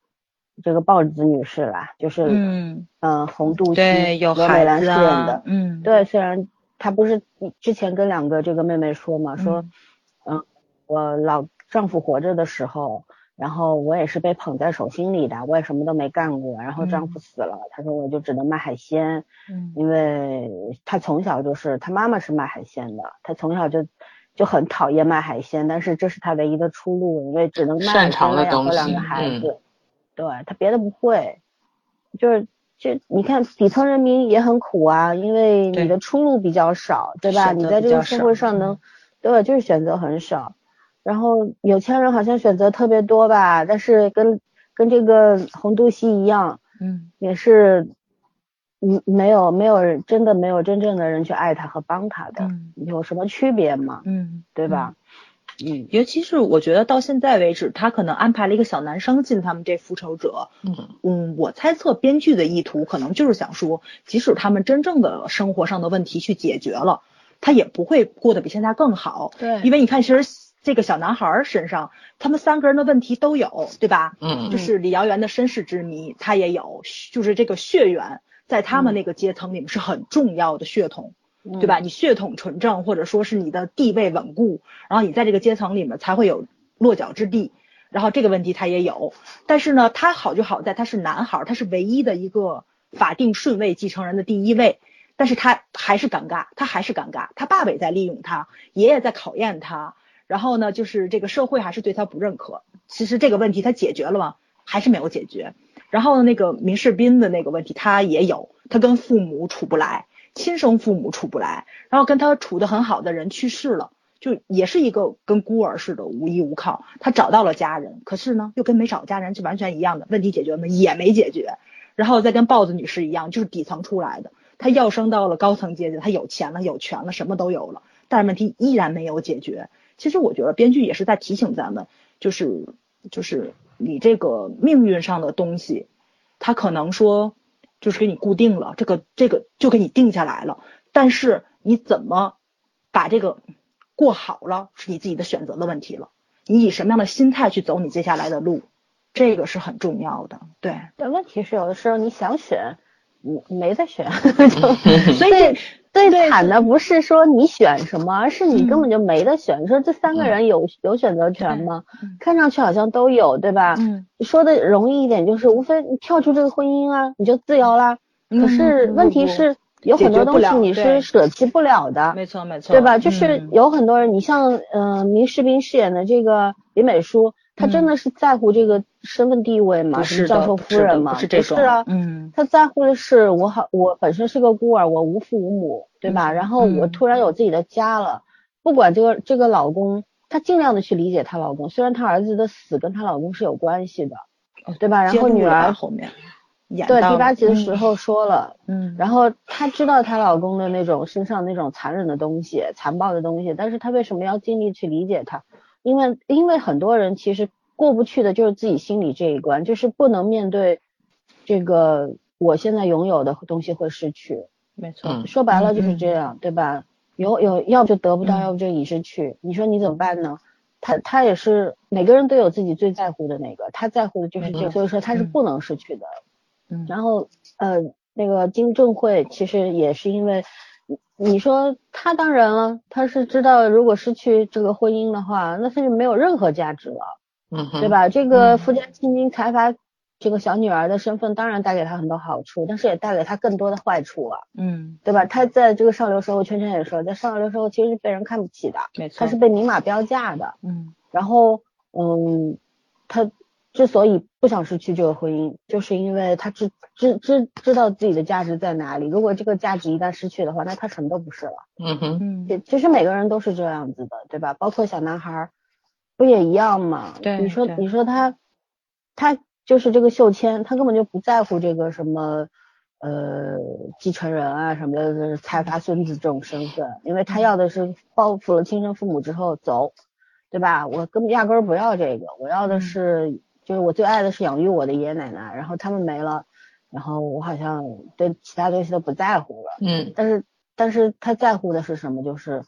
这个豹子女士啦，就是嗯。嗯红肚对有罗美兰的，嗯。对，虽然她不是之前跟两个这个妹妹说嘛，说嗯我老丈夫活着的时候，然后我也是被捧在手心里的，我也什么都没干过，然后丈夫死了，她说我就只能卖海鲜，嗯，因为她从小就是她妈妈是卖海鲜的，她从小就。就很讨厌卖海鲜，但是这是她唯一的出路，因为只能卖海鲜养活两个孩子。对她别的不会，就是就你看底层人民也很苦啊，因为你的出路比较少，对吧？你在这个社会上能嗯，对，就是选择很少。然后有钱人好像选择特别多吧，但是跟跟这个洪都熙一样，嗯也是，嗯，没有没有人真的没有真正的人去爱他和帮他的，嗯有什么区别吗？嗯，对吧？嗯尤其是我觉得到现在为止，他可能安排了一个小男生进他们这复仇者。嗯嗯，我猜测编剧的意图可能就是想说，即使他们真正的生活上的问题去解决了，他也不会过得比现在更好。对因为你看，其实这个小男孩儿身上，他们三个人的问题都有，对吧？嗯就是李瑶媛的身世之谜，他也有，就是这个血缘在他们嗯那个阶层里面是很重要的血统。嗯对吧？你血统纯正，或者说是你的地位稳固，然后你在这个阶层里面才会有落脚之地。然后这个问题他也有，但是呢，他好就好在他是男孩，他是唯一的一个法定顺位继承人的第一位，但是他还是尴尬，他还是尴尬，他爸爸也在利用他，爷爷在考验他，然后呢，就是这个社会还是对他不认可。其实这个问题他解决了吗？还是没有解决。然后那个明世斌的那个问题他也有，他跟父母处不来。亲生父母处不来，然后跟他处得很好的人去世了，就也是一个跟孤儿似的无依无靠。他找到了家人，可是呢，又跟没找家人是完全一样的。问题解决了吗？也没解决。然后再跟豹子女士一样，就是底层出来的，他要升到了高层阶级，他有钱了，有权了，什么都有了，但是问题依然没有解决。其实我觉得编剧也是在提醒咱们，就是就是你这个命运上的东西，他可能说。就是给你固定了，这个这个就给你定下来了。但是你怎么把这个过好了，是你自己的选择的问题了。你以什么样的心态去走你接下来的路，这个是很重要的。对，但问题是有的时候你想选，没得选，就 所以这最惨的不是说你选什么，而是你根嗯本就没得选。你说这三个人有有选择权吗嗯？看上去好像都有，对吧？嗯，说的容易一点，就是无非你跳出这个婚姻啊，你就自由啦。嗯可是问题不是有很多东西你是舍弃不了的，没错没错，对吧？就是嗯有很多人，你像嗯、呃明世斌饰演的这个李美淑，她真的是在乎这个身份地位吗？是的什么教授夫人吗？不是这种啊，嗯她在乎的是我好，我本身是个孤儿，我无父无母，对吧？嗯然后我嗯突然有自己的家了，不管这个这个老公，她尽量的去理解她老公，虽然她儿子的死跟她老公是有关系的，对吧？然后女儿后面演对到第八集的时候说了。嗯，然后她知道她老公的那种身上那种残忍的东西、残暴的东西，但是她为什么要尽力去理解他？因为因为很多人其实过不去的就是自己心里这一关，就是不能面对这个我现在拥有的东西会失去。没错，嗯说白了就是嗯这样，对吧？有有要不就得不到，嗯要不就已失去。你说你怎么办呢？他他也是每个人都有自己最在乎的那个，他在乎的就是这个，嗯所以说他是嗯不能失去的。嗯然后呃，那个金正会其实也是因为，你你说他当然了，他是知道如果失去这个婚姻的话，那他就没有任何价值了，嗯，对？吧？这个嗯富家千金财阀这个小女儿的身份当然带给他很多好处，但是也带给他更多的坏处啊，嗯，对吧？他在这个上流社会，圈圈也说，在上流社会其实是被人看不起的，没错，他是被明码标价的。嗯然后，嗯，他之所以不想失去这个婚姻，就是因为他知知知知道自己的价值在哪里。如果这个价值一旦失去的话，那他什么都不是了。嗯哼，嗯其其实每个人都是这样子的，对吧？包括小男孩儿，不也一样吗？你说你说他，他就是这个秀谦，他根本就不在乎这个什么。呃，继承人啊什么的，就是财阀孙子这种身份，因为他要的是报复了亲生父母之后走，对吧？我根本压根儿不要这个，我要的嗯是，就是我最爱的是养育我的爷爷奶奶，然后他们没了，然后我好像对其他东西都不在乎了。嗯但是，但是他在乎的是什么？就是，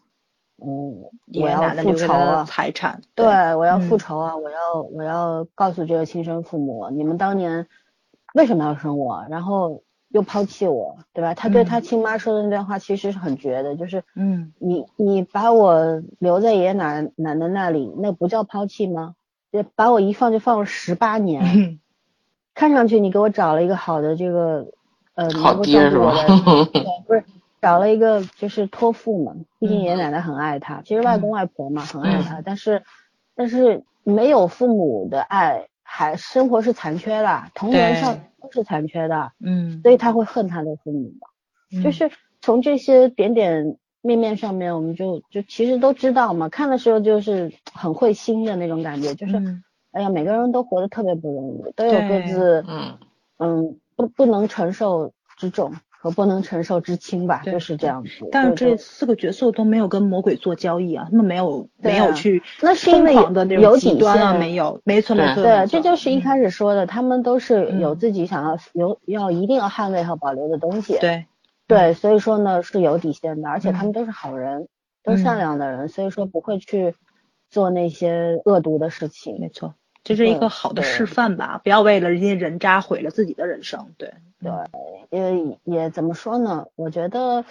嗯，我要复仇啊，财产，对，我要复嗯仇啊，我要我要告诉这个亲生父母，你们当年为什么要生我，然后又抛弃我，对吧？他对他嗯亲妈说的那段话其实是很绝的，就是嗯你你把我留在爷爷奶奶奶那里，那不叫抛弃吗？这把我一放就放了十八年，嗯。看上去你给我找了一个好的这个呃好爹是吧 不是找了一个就是托付嘛，毕竟爷爷奶奶很爱他，其实外公外婆嘛很爱他，但是但是没有父母的爱，还生活是残缺的，童年对上都是残缺的，嗯。所以他会恨他的父母嘛。就是从这些点点面面上面，我们就就其实都知道嘛。看的时候就是很会心的那种感觉，就是、嗯哎呀，每个人都活得特别不容易，都有各自嗯嗯不不能承受之重和不能承受之轻吧，就是这样子。但是这四个角色都没有跟魔鬼做交易啊，他们没有啊没有去那是因为疯狂的那有种极底端啊，线没有，没错没错，对，这就是一嗯开始说的，他们都是有嗯自己想要有要一定要捍卫和保留的东西。对对，所以说呢是有底线的，而且他们嗯都是好人，都是善嗯良的人，所以说不会去做那些恶毒的事情。没错，这是一个好的示范吧，不要为了人家人渣毁了自己的人生，对对，也也怎么说呢？我觉得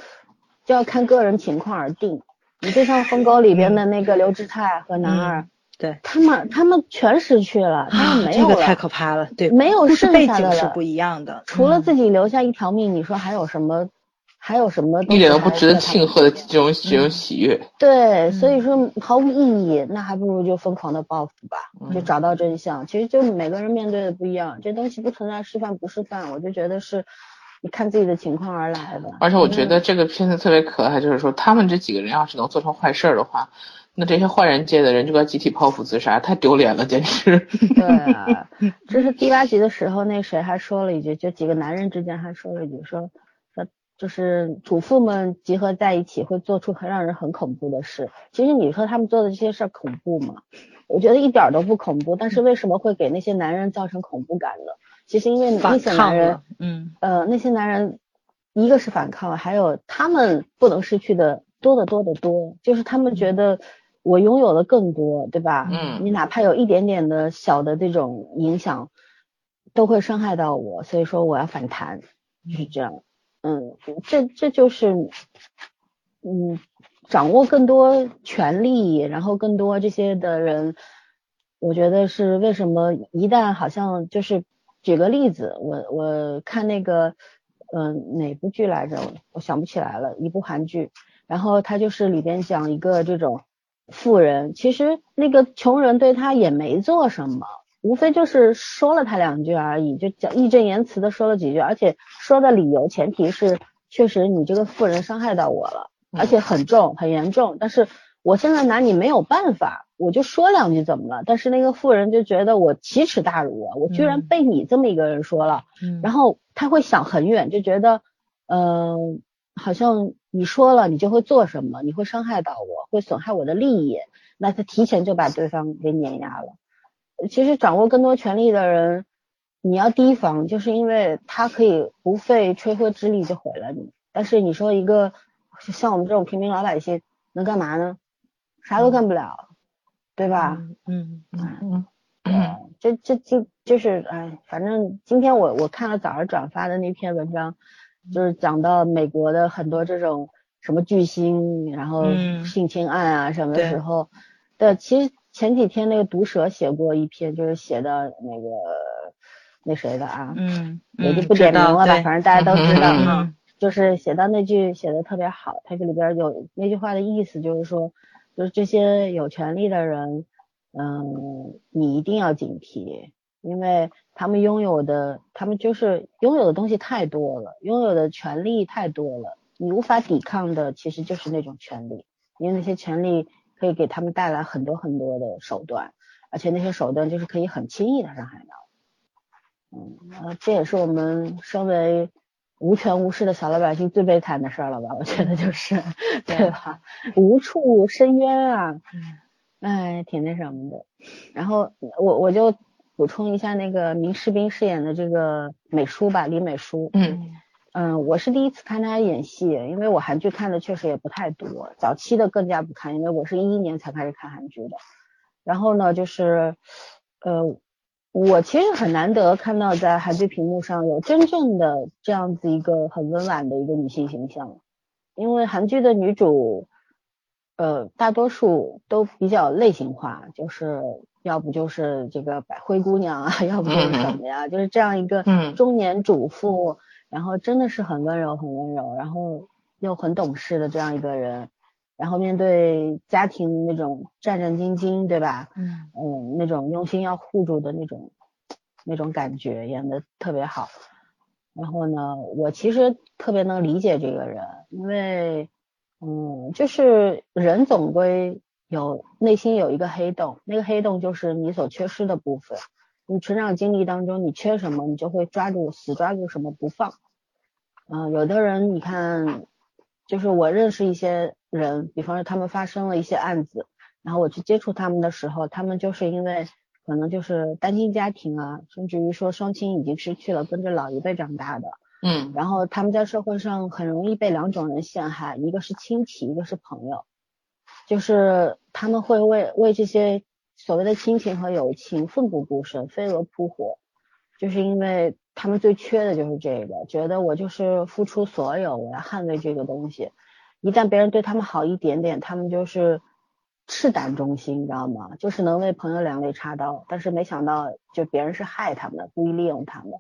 就要看个人情况而定。你就像《疯狗》里边的那个刘志泰和男二，对，他们他们全失去了，他们没有了，这个太可怕了，对，没有剩下的了景是不一样的，除了自己，己留下一条命，你说还有什么？还有什么一点都不值得庆贺的这种这种喜悦。对，所以嗯说毫无意义，那还不如就疯狂的报复吧，就嗯找到真相。其实就每个人面对的不一样，这东西不存在示范不示范，我就觉得是你看自己的情况而来的。而且我觉嗯得这个片子特别可爱，就是说他们这几个人要是能做成坏事儿的话，那这些坏人界的人就该集体剖腹自杀，太丢脸了，简直。对啊，这是第八集的时候，那谁还说了一句，就几个男人之间还说了一句，说说就是主妇们集合在一起会做出很让人很恐怖的事。其实你说他们做的这些事儿恐怖吗？我觉得一点都不恐怖，但是为什么会给那些男人造成恐怖感呢？其实因为那反些男人，，嗯呃，那些男人一个是反抗，还有他们不能失去的多得多得多，就是他们觉得我拥有的更多，对吧？嗯你哪怕有一点点的小的这种影响，都会伤害到我，所以说我要反弹，就是这样。嗯，这这就是，嗯，掌握更多权力，然后更多这些的人，我觉得是为什么一旦好像就是举个例子，我我看那个嗯、哪部剧来着，我想不起来了，一部韩剧，然后他就是里边讲一个这种富人，其实那个穷人对他也没做什么。无非就是说了他两句而已，就讲义正言辞的说了几句，而且说的理由前提是确实你这个富人伤害到我了，而且很重很严重，但是我现在拿你没有办法，我就说两句怎么了？但是那个富人就觉得我奇耻大辱啊，我居然嗯被你这么一个人说了，嗯，然后他会想很远，就觉得，嗯、好像你说了你就会做什么，你会伤害到我，会损害我的利益，那他提前就把对方给碾压了。其实掌握更多权力的人，你要提防，就是因为他可以不费吹灰之力就毁了你。但是你说一个像我们这种平民老百姓能干嘛呢？啥都干不了，对吧？嗯嗯嗯对，这这这就是哎，反正今天我我看了早上转发的那篇文章，就是讲到美国的很多这种什么巨星，然后嗯性侵案啊什么对时候，对，其实前几天那个毒蛇写过一篇，就是写的那个那谁的啊，嗯，我就嗯不点名了吧，反正大家都知道就是写到那句写的特别好，他这里边有那句话的意思就是说，就是这些有权利的人，嗯，你一定要警惕，因为他们拥有的，他们就是拥有的东西太多了，拥有的权利太多了，你无法抵抗的其实就是那种权利，因为那些权利可以给他们带来很多很多的手段，而且那些手段就是可以很轻易的伤害到。嗯，呃，这也是我们身为无权无势的小老百姓最悲惨的事儿了吧？我觉得就是，对吧？无处申冤啊，哎，挺那什么的。然后我我就补充一下那个明世斌饰演的这个美淑吧，李美淑。嗯嗯，我是第一次看他演戏，因为我韩剧看的确实也不太多，早期的更加不看，因为我是一一年才开始看韩剧的。然后呢，就是，呃，我其实很难得看到在韩剧屏幕上有真正的这样子一个很温婉的一个女性形象，因为韩剧的女主，呃，大多数都比较类型化，就是要不就是这个白灰姑娘啊，要不就是什么呀，就是这样一个嗯中年主妇，然后真的是很温柔，很温柔，然后又很懂事的这样一个人，然后面对家庭那种战战兢兢，对吧？嗯嗯，那种用心要护住的那种那种感觉，演的特别好。然后呢，我其实特别能理解这个人，因为嗯，就是人总归有内心有一个黑洞，那个黑洞就是你所缺失的部分。你成长经历当中你缺什么，你就会抓住死抓住什么不放。嗯，有的人你看，就是我认识一些人，比方说他们发生了一些案子，然后我去接触他们的时候，他们就是因为可能就是单亲家庭啊，甚至于说双亲已经失去了，跟着老一辈长大的，嗯然后他们在社会上很容易被两种人陷害，一个是亲戚，一个是朋友，就是他们会为为这些所谓的亲情和友情奋不顾身，飞蛾扑火，就是因为他们最缺的就是这个，觉得我就是付出所有，我要捍卫这个东西，一旦别人对他们好一点点，他们就是赤胆忠心，你知道吗？就是能为朋友两肋插刀，但是没想到就别人是害他们的，故意利用他们。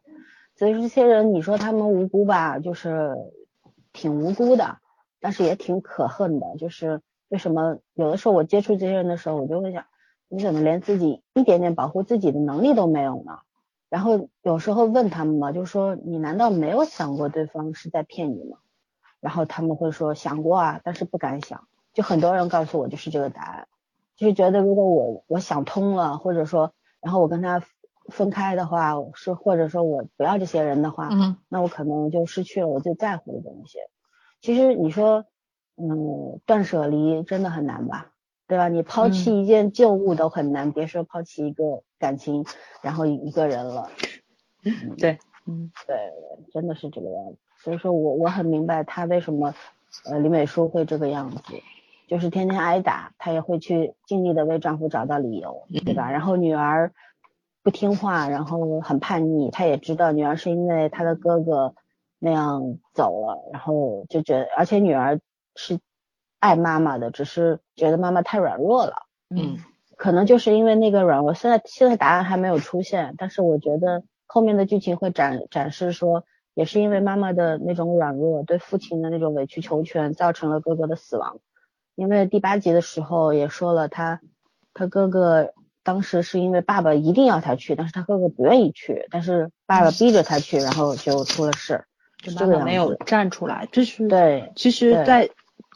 所以这些人，你说他们无辜吧，就是挺无辜的，但是也挺可恨的。就是为什么有的时候我接触这些人的时候，我就会想，你怎么连自己一点点保护自己的能力都没有呢？然后有时候问他们嘛，就说你难道没有想过对方是在骗你吗？然后他们会说想过啊，但是不敢想。就很多人告诉我就是这个答案，就是觉得如果我我想通了，或者说然后我跟他分开的话，是或者说我不要这些人的话，嗯那我可能就失去了我最在乎的东西。其实你说，嗯，断舍离真的很难吧？对吧？你抛弃一件旧物都很难，别说抛弃一个感情，然后一个人了。对，嗯对，真的是这个样子。所以说我我很明白他为什么呃李美淑会这个样子，就是天天挨打，她也会去尽力的为丈夫找到理由，对吧？然后女儿不听话，然后很叛逆，她也知道女儿是因为她的哥哥那样走了，然后就觉得，而且女儿是爱妈妈的，只是觉得妈妈太软弱了。嗯可能就是因为那个软弱，现在现在答案还没有出现，但是我觉得后面的剧情会展展示说，也是因为妈妈的那种软弱，对父亲的那种委曲求全，造成了哥哥的死亡。因为第八集的时候也说了他，他哥哥当时是因为爸爸一定要他去，但是他哥哥不愿意去，但是爸爸逼着他去，然后就出了事，就这个样妈妈没有。站出来，这是对其实对在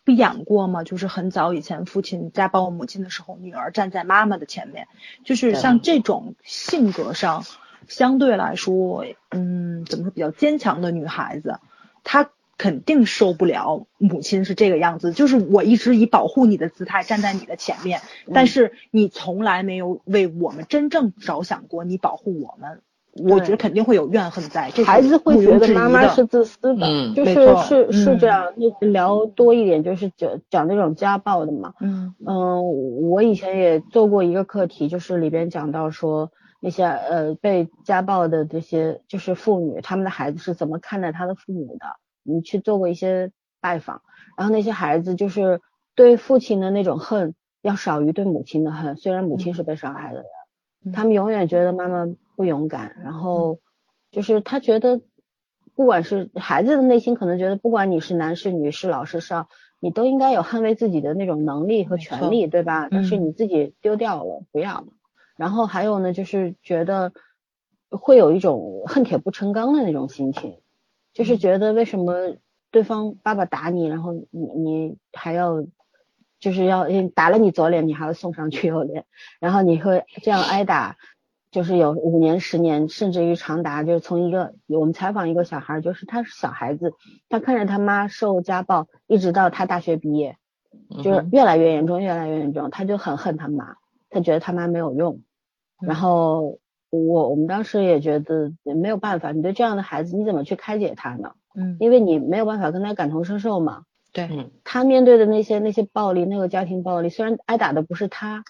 不演过吗？就是很早以前父亲家暴母亲的时候，女儿站在妈妈的前面，就是像这种性格上相对来说，嗯，怎么说比较坚强的女孩子，她肯定受不了母亲是这个样子。就是我一直以保护你的姿态站在你的前面，但是你从来没有为我们真正着想过，你保护我们。我觉得肯定会有怨恨在，这孩子会觉得妈妈是自私的，嗯就没错是是是嗯这样。那聊多一点，就是讲讲这种家暴的嘛。嗯嗯，我以前也做过一个课题，就是里边讲到说那些呃被家暴的这些就是妇女，他们的孩子是怎么看待他的父母的。你去做过一些拜访，然后那些孩子就是对父亲的那种恨要少于对母亲的恨，虽然母亲是被伤害的人，嗯他们永远觉得妈妈不勇敢，然后就是他觉得，不管是孩子的内心可能觉得，不管你是男是女是老是少，你都应该有捍卫自己的那种能力和权利，对吧？但是你自己丢掉了，不要。然后还有呢，就是觉得会有一种恨铁不成钢的那种心情，就是觉得为什么对方爸爸打你，然后你你还要就是要打了你左脸，你还要送上去右脸，然后你会这样挨打，就是有五年、十年，甚至于长达就是从一个我们采访一个小孩，就是他是小孩子，他看着他妈受家暴，一直到他大学毕业，就是越来越严重，越来越严重，他就很恨他妈，他觉得他妈没有用，然后我我们当时也觉得没有办法，你对这样的孩子你怎么去开解他呢？嗯，因为你没有办法跟他感同身受嘛。对，嗯他面对的那些那些暴力，那个家庭暴力，虽然挨打的不是他，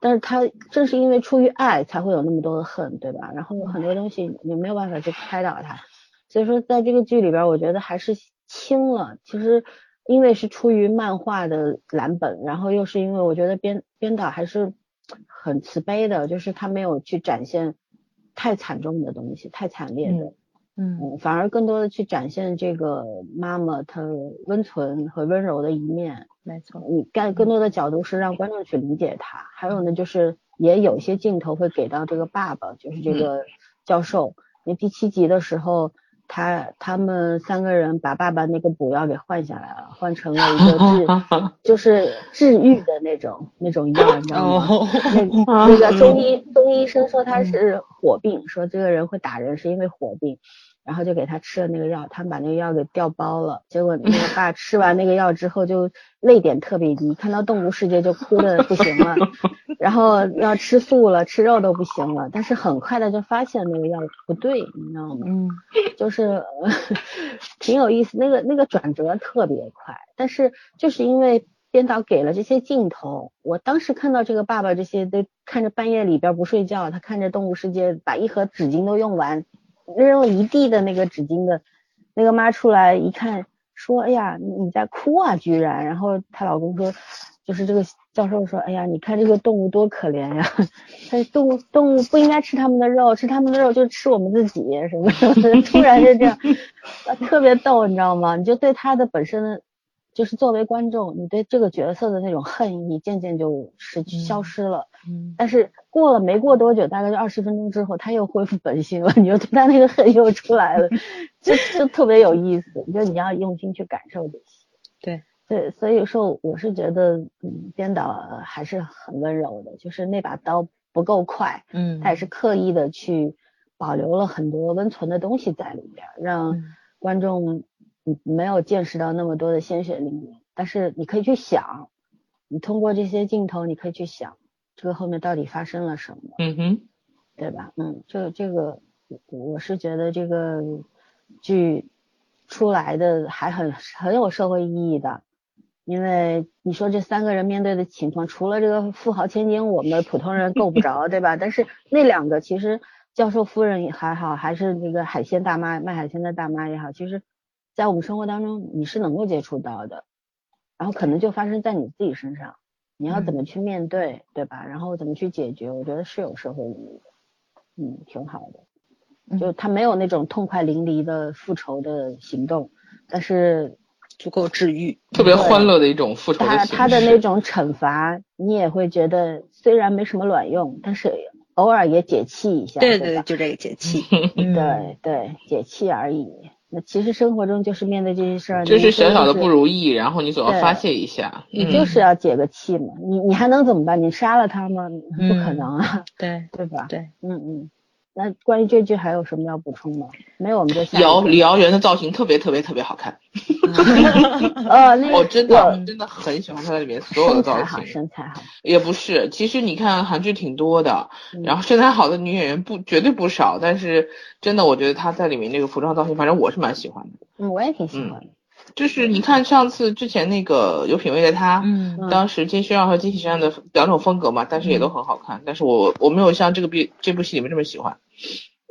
但是他正是因为出于爱，才会有那么多的恨，对吧？然后有很多东西你没有办法去开导他，所以说在这个剧里边，我觉得还是轻了。其实因为是出于漫画的蓝本，然后又是因为我觉得编编导还是很慈悲的，就是他没有去展现太惨重的东西，太惨烈的。嗯嗯，反而更多的去展现这个妈妈她温存和温柔的一面。没错，你更更多的角度是让观众去理解他。还有呢，就是也有一些镜头会给到这个爸爸，就是这个教授。那第七集的时候，他他们三个人把爸爸那个补药给换下来了，换成了一个治 就是治愈的那种那种药，你知道吗？那个中医中医医生说他是火病，说这个人会打人是因为火病，然后就给他吃了那个药，他们把那个药给调包了，结果那个爸吃完那个药之后就泪点特别低，看到动物世界就哭的不行了，然后要吃素了，吃肉都不行了，但是很快的就发现那个药不对，你知道吗？嗯就是呃 挺有意思，那个那个转折特别快，但是就是因为编导给了这些镜头，我当时看到这个爸爸这些都看着半夜里边不睡觉，他看着动物世界把一盒纸巾都用完，扔了一地的那个纸巾的，那个妈出来一看说，哎呀你在哭啊居然，然后她老公说。就是这个教授说，哎呀，你看这个动物多可怜呀！它动物动物不应该吃他们的肉，吃他们的肉就吃我们自己，什么什么的，突然就这样，特别逗，你知道吗？你就对他的本身的，就是作为观众，你对这个角色的那种恨意渐渐就失去消失了。嗯但是过了没过多久，大概就二十分钟之后，他又恢复本性了，你就对他那个恨又出来了，就就特别有意思。就你要用心去感受这些。对。对，所以说我是觉得，嗯，编导还是很温柔的，就是那把刀不够快，嗯他也是刻意的去保留了很多温存的东西在里边，让嗯观众嗯没有见识到那么多的鲜血淋漓，但是你可以去想，你通过这些镜头，你可以去想这个后面到底发生了什么，嗯哼，对吧？嗯，这这个我是觉得这个剧出来的还很很有社会意义的。因为你说这三个人面对的情况，除了这个富豪千金，我们普通人够不着，对吧？但是那两个其实教授夫人也还好，还是那个海鲜大妈卖海鲜的大妈也好，其实，在我们生活当中你是能够接触到的，然后可能就发生在你自己身上，你要怎么去面对，对吧？然后怎么去解决，我觉得是有社会意义的，嗯，挺好的。就他没有那种痛快淋漓的复仇的行动，但是足够治愈。特别欢乐的一种复仇的他。他的那种惩罚，你也会觉得虽然没什么卵用，但是偶尔也解气一下，对对对就这个解 气。对对，解气而已。那其实生活中就是面对这些事儿，就是小小的不如意，然后你总要发泄一下。你就是要解个气嘛，你你还能怎么办？你杀了他吗？不可能啊，对对吧？对，嗯嗯。那关于这句还有什么要补充吗？没有，我们就下一姚李瑶媛的造型特别特别特别好看，呃，那个我真的真的很喜欢她在里面所有的造身材好，型。身材好。也不是，其实你看韩剧挺多的，嗯然后身材好的女演员不绝对不少，但是真的我觉得她在里面那个服装造型，反正我是蛮喜欢的。嗯，我也挺喜欢的。就是你看上次之前那个有品位的他，嗯当时金宣耀和金喜善的两种风格嘛，但是也都很好看，但是我我没有像这个比这部戏里面这么喜欢。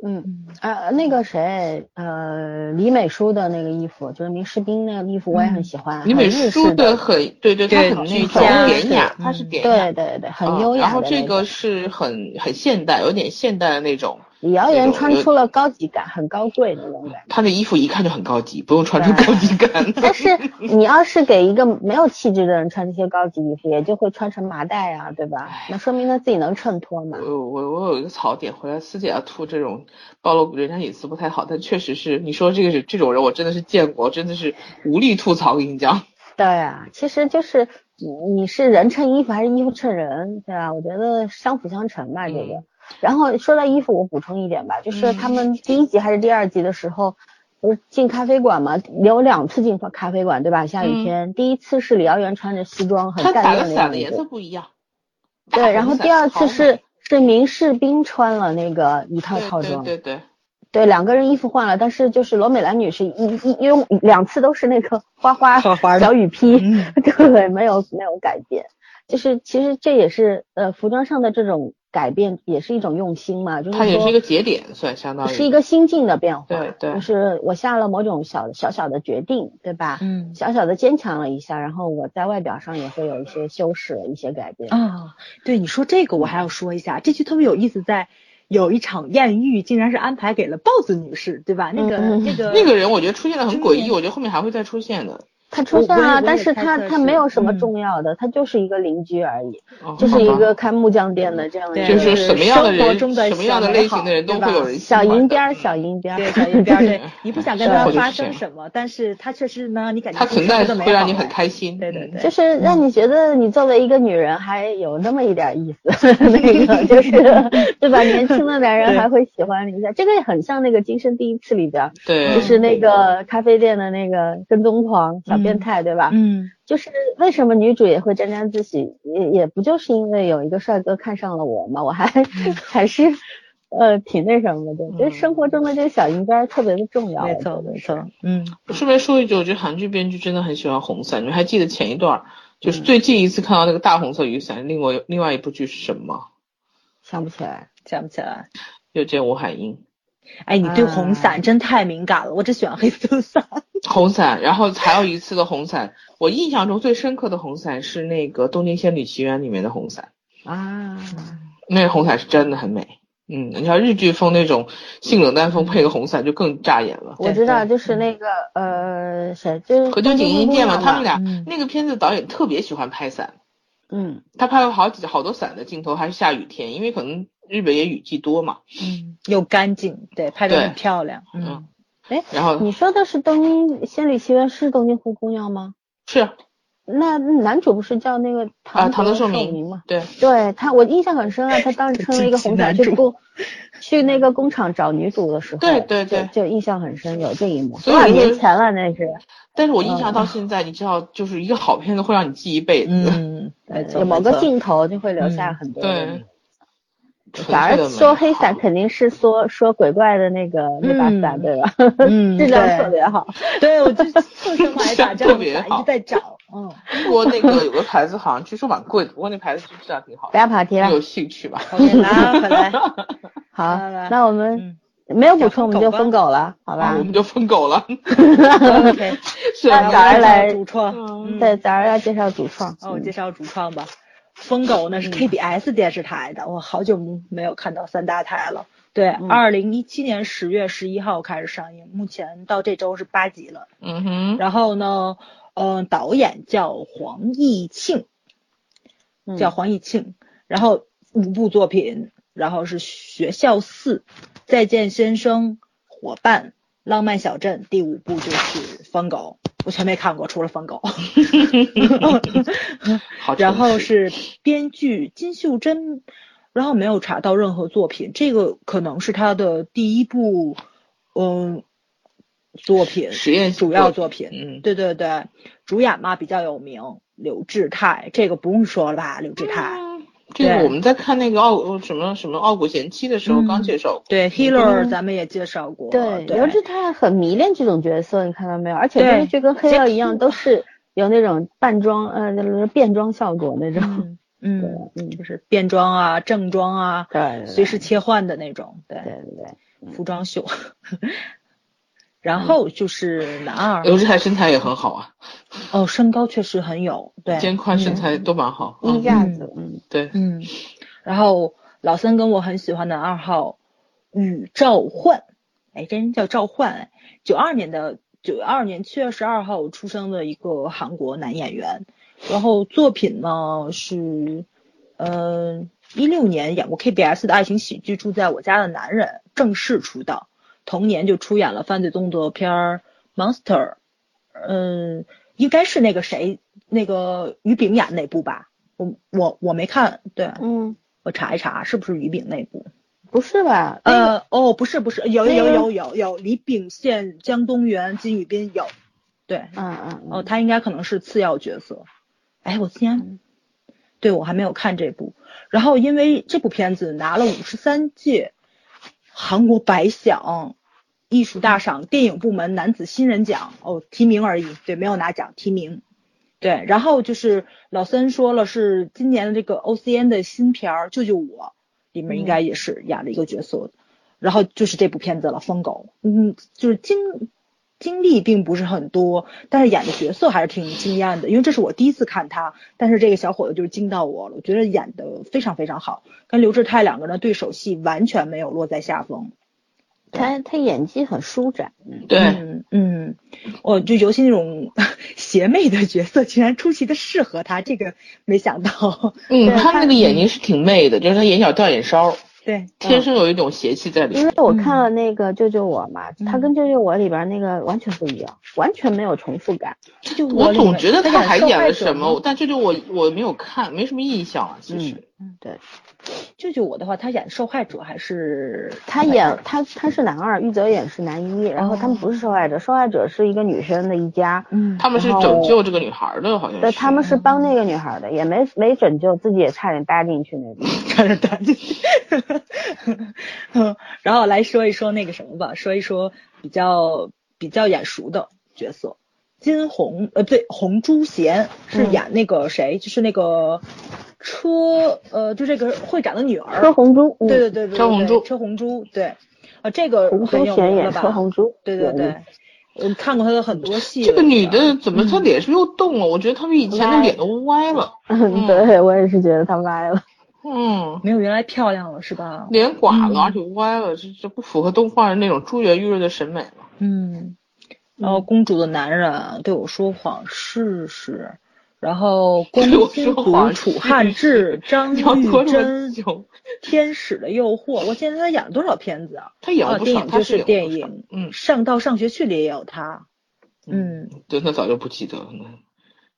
嗯，啊，那个谁，呃，李美淑的那个衣服，就是明士兵那个衣服，我也很喜欢。李美淑的，很对对，她对很那家典雅，嗯她是典雅，对对对，很啊优雅然后这。个是很很现代，有点现代的那种。李瑶媛那种有穿出了高级感，很高贵那种感觉。她的衣服一看就很高级，不用穿出高级感。但是你要是给一个没有气质的人穿这些高级衣服，也就会穿成麻袋啊，对吧？那说明他自己能衬托嘛。我我我有一个槽点，回来私底下吐这种暴露人家隐私不太好，但确实是你说这个是这种人，我真的是见过，真的是无力吐槽。跟你讲，对啊，其实就是你你是人衬衣服还是衣服衬人，对吧？我觉得相辅相成吧，这个。嗯然后说到衣服，我补充一点吧，就是他们第一集还是第二集的时候，不是进咖啡馆嘛，有两次进咖啡馆，对吧？下雨天，第一次是李瑶媛穿着西装，很他干练的样子。颜色不一样。对，然后第二次是是明士兵穿了那个一套套装，对对对对，两个人衣服换了，但是就是罗美兰女士一一用两次都是那个花花小雨披，嗯 对，没有没有改变。就是其实这也是呃服装上的这种改变，也是一种用心嘛，就是，它也是一个节点，算相当于是一个心境的变化，对对就是我下了某种小小小的决定，对吧？嗯小小的坚强了一下，然后我在外表上也会有一些修饰，一些改变。啊，对你说这个我还要说一下，这句特别有意思，在有一场艳遇竟然是安排给了豹子女士，对吧？那个那个 那个人，我觉得出现的很诡异，我觉得后面还会再出现的。他出现了，但是他他没有什么嗯重要的，他就是一个邻居而已，哦就是一个开木匠店的这样的就是什么样的人，生活中的什么样的小美类型的人好对吧都会有人喜小银边儿，小银边儿，对小银边儿，对你不想跟他发生什么，但是他确实能让你感觉他存在生活的美好会让你很开心。嗯对对对就是让你觉得你作为一个女人还有那么一点意思，那个就是对吧？年轻的男人还会喜欢你一下，这个也很像那个《今生第一次》里边儿，对，就是那个咖啡店的那个跟踪狂小变态，对吧？嗯，就是为什么女主也会沾沾自喜，也也不就是因为有一个帅哥看上了我嘛，我还还是呃挺那什么的，就是生活中的这个小银边儿特别的重要，没错没错，嗯，顺便说一句，我觉得韩剧编剧真的很喜欢红色。你们还记得前一段儿，就是最近一次看到那个大红色雨伞，另外另外一部剧是什么？想不起来。想不起来。又见吴海英。哎，你对红啊伞真太敏感了，我只喜欢黑色伞。红伞，然后还有一次的红伞，我印象中最深刻的红伞是那个《东京仙女奇缘》里面的红伞，啊，那个红伞是真的很美。嗯，你像日剧风那种性冷淡风配个红伞就更扎眼了。我知道，就是那个呃谁，就是和江景一见嘛，他们俩、嗯那个片子导演特别喜欢拍伞，嗯他拍了好几好多伞的镜头，还是下雨天，因为可能日本也雨季多嘛。嗯，又干净，对，拍的很漂亮。嗯嗯，哎，然后你说的是东京仙女奇缘是东京灰姑娘吗？是那男主不是叫那个啊，唐德德寿明吗？对，对他，我印象很深啊。他当时 穿了一个红伞这这去那个工厂找女主的时候，对对对就就印象很深，有这一幕。所以多少年前了，那是。但是我印象到现在，你知道，就是一个好片子会让你记一辈子。嗯，没错，有某个镜头就会留下嗯很多对个。反而说黑伞肯定是说说鬼怪的那个那把伞，嗯对吧？嗯质量特别好。对，我就 特想买一把这样一好直在找。嗯，不过那个有个牌子好像据说蛮贵的，不过那牌子质量挺好不。要跑题了。有兴趣吧？OK，拿回来。好那我们嗯没有补充，我们就讲疯狗了，好啊，吧我？们就疯狗了。OK，是那啊早上来主创。嗯对，早上要介绍主创。哦，我嗯介绍主创吧。疯狗那是 KBS 电视台的，我好久没有看到三大台了。对，嗯二零一七年十月十一号开始上映，目前到这周是八集了。嗯哼，然后呢，嗯、导演叫黄义庆，嗯叫黄义庆。然后五部作品，然后是《学校四》《再见先生》《伙伴》《浪漫小镇》，第五部就是《疯狗》，我全没看过，除了《疯狗 》。好。然后是编剧金秀珍，然后没有查到任何作品，这个可能是他的第一部，嗯，作品实验主要作品，嗯，对对对，主演嘛比较有名，刘志泰，这个不用说了吧，刘志泰，这个我们在看那个傲什么什么傲骨贤妻的时候嗯。刚介绍过。对 Healer 咱们也介绍过，对，对。刘志泰很迷恋这种角色，你看到没有？而且对。这个剧跟黑曜一样，都是有那种扮装呃那种变装效果那种。嗯嗯，对，嗯，就是变装啊、正装啊，对，随时切换的那种，对。对对对，服装秀。然后就是男二，刘志泰身材也很好啊，哦，身高确实很有，对，肩宽身材都蛮好。衣嗯，架子，嗯。对，嗯，然后老三跟我很喜欢的二号宇兆焕，哎，这人叫赵焕，哎，九二年的九二年七月十二号出生的一个韩国男演员，然后作品呢是，呃，一六年演过 KBS 的爱情喜剧《住在我家的男人》，正式出道，同年就出演了犯罪动作片儿《Monster》，嗯，应该是那个谁，那个于炳演那部吧。我我我没看，对嗯，我查一查是不是于炳那部？不是吧？那个呃，哦，不是不是，有有有有有李秉宪、江东元、金宇彬有，对，嗯嗯哦，他应该可能是次要角色。哎，我今天对我还没有看这部，然后因为这部片子拿了五十三届韩国百想艺术大赏电影部门男子新人奖哦，提名而已，对，没有拿奖，提名。对，然后就是老森说了，是今年的这个 OCN 的新片儿《救救我》里面应该也是演了一个角色，然后就是这部片子了，《疯狗》。嗯，就是经经历并不是很多，但是演的角色还是挺惊艳的，因为这是我第一次看他，但是这个小伙子就是惊到我了，我觉得演的非常非常好，跟刘志泰两个人的对手戏完全没有落在下风。他他演技很舒展，嗯对，嗯嗯，我就尤其那种 邪魅的角色，竟然出奇的适合他，这个没想到。嗯，他他那个眼睛是挺媚的，就是他眼角掉眼梢，对，天生有一种邪气在里面。因为我看了那个《救救我》嘛，他嗯跟《救救我》里边那个完全不一样，完全没有重复感。这就我总觉得他还演了了什么，但这就我我没有看，没什么印象了。其实，嗯，对救救我的话，他演受害者还是他演他他是男二，玉泽演是男一，然后他们不是受害者，受害者是一个女生的一家，嗯，他们是拯救这个女孩的，好像对，他们是帮那个女孩的，也没没拯救，自己也差点搭进去那种。差点搭进去。嗯，然后来说一说那个什么吧，说一说比较比较眼熟的角色，金红呃不对，红珠贤是嗯演那个谁，就是那个车呃就这个会长的女儿，车红珠，嗯对对对对，车红珠车红珠，对，啊这个红很有珠贤演名了吧？车红珠，对对对，我看过她的很多戏。这个女的嗯怎么她脸是不是又动了？我觉得她们以前的脸都歪了。嗯，对我也是觉得她歪了。嗯，没有原来漂亮了是吧？脸垮了，嗯而且歪了，这这不符合动画的那种珠圆玉润的审美了。嗯，然后公主的男人对我说谎试试，然后关 心说谎族、楚汉志、张 玉珍、天使的诱惑，我记得他演了多少片子啊？啊，她演了不少，电影就是电影，嗯上到上学去里也有他。嗯，对，那早就不记得了，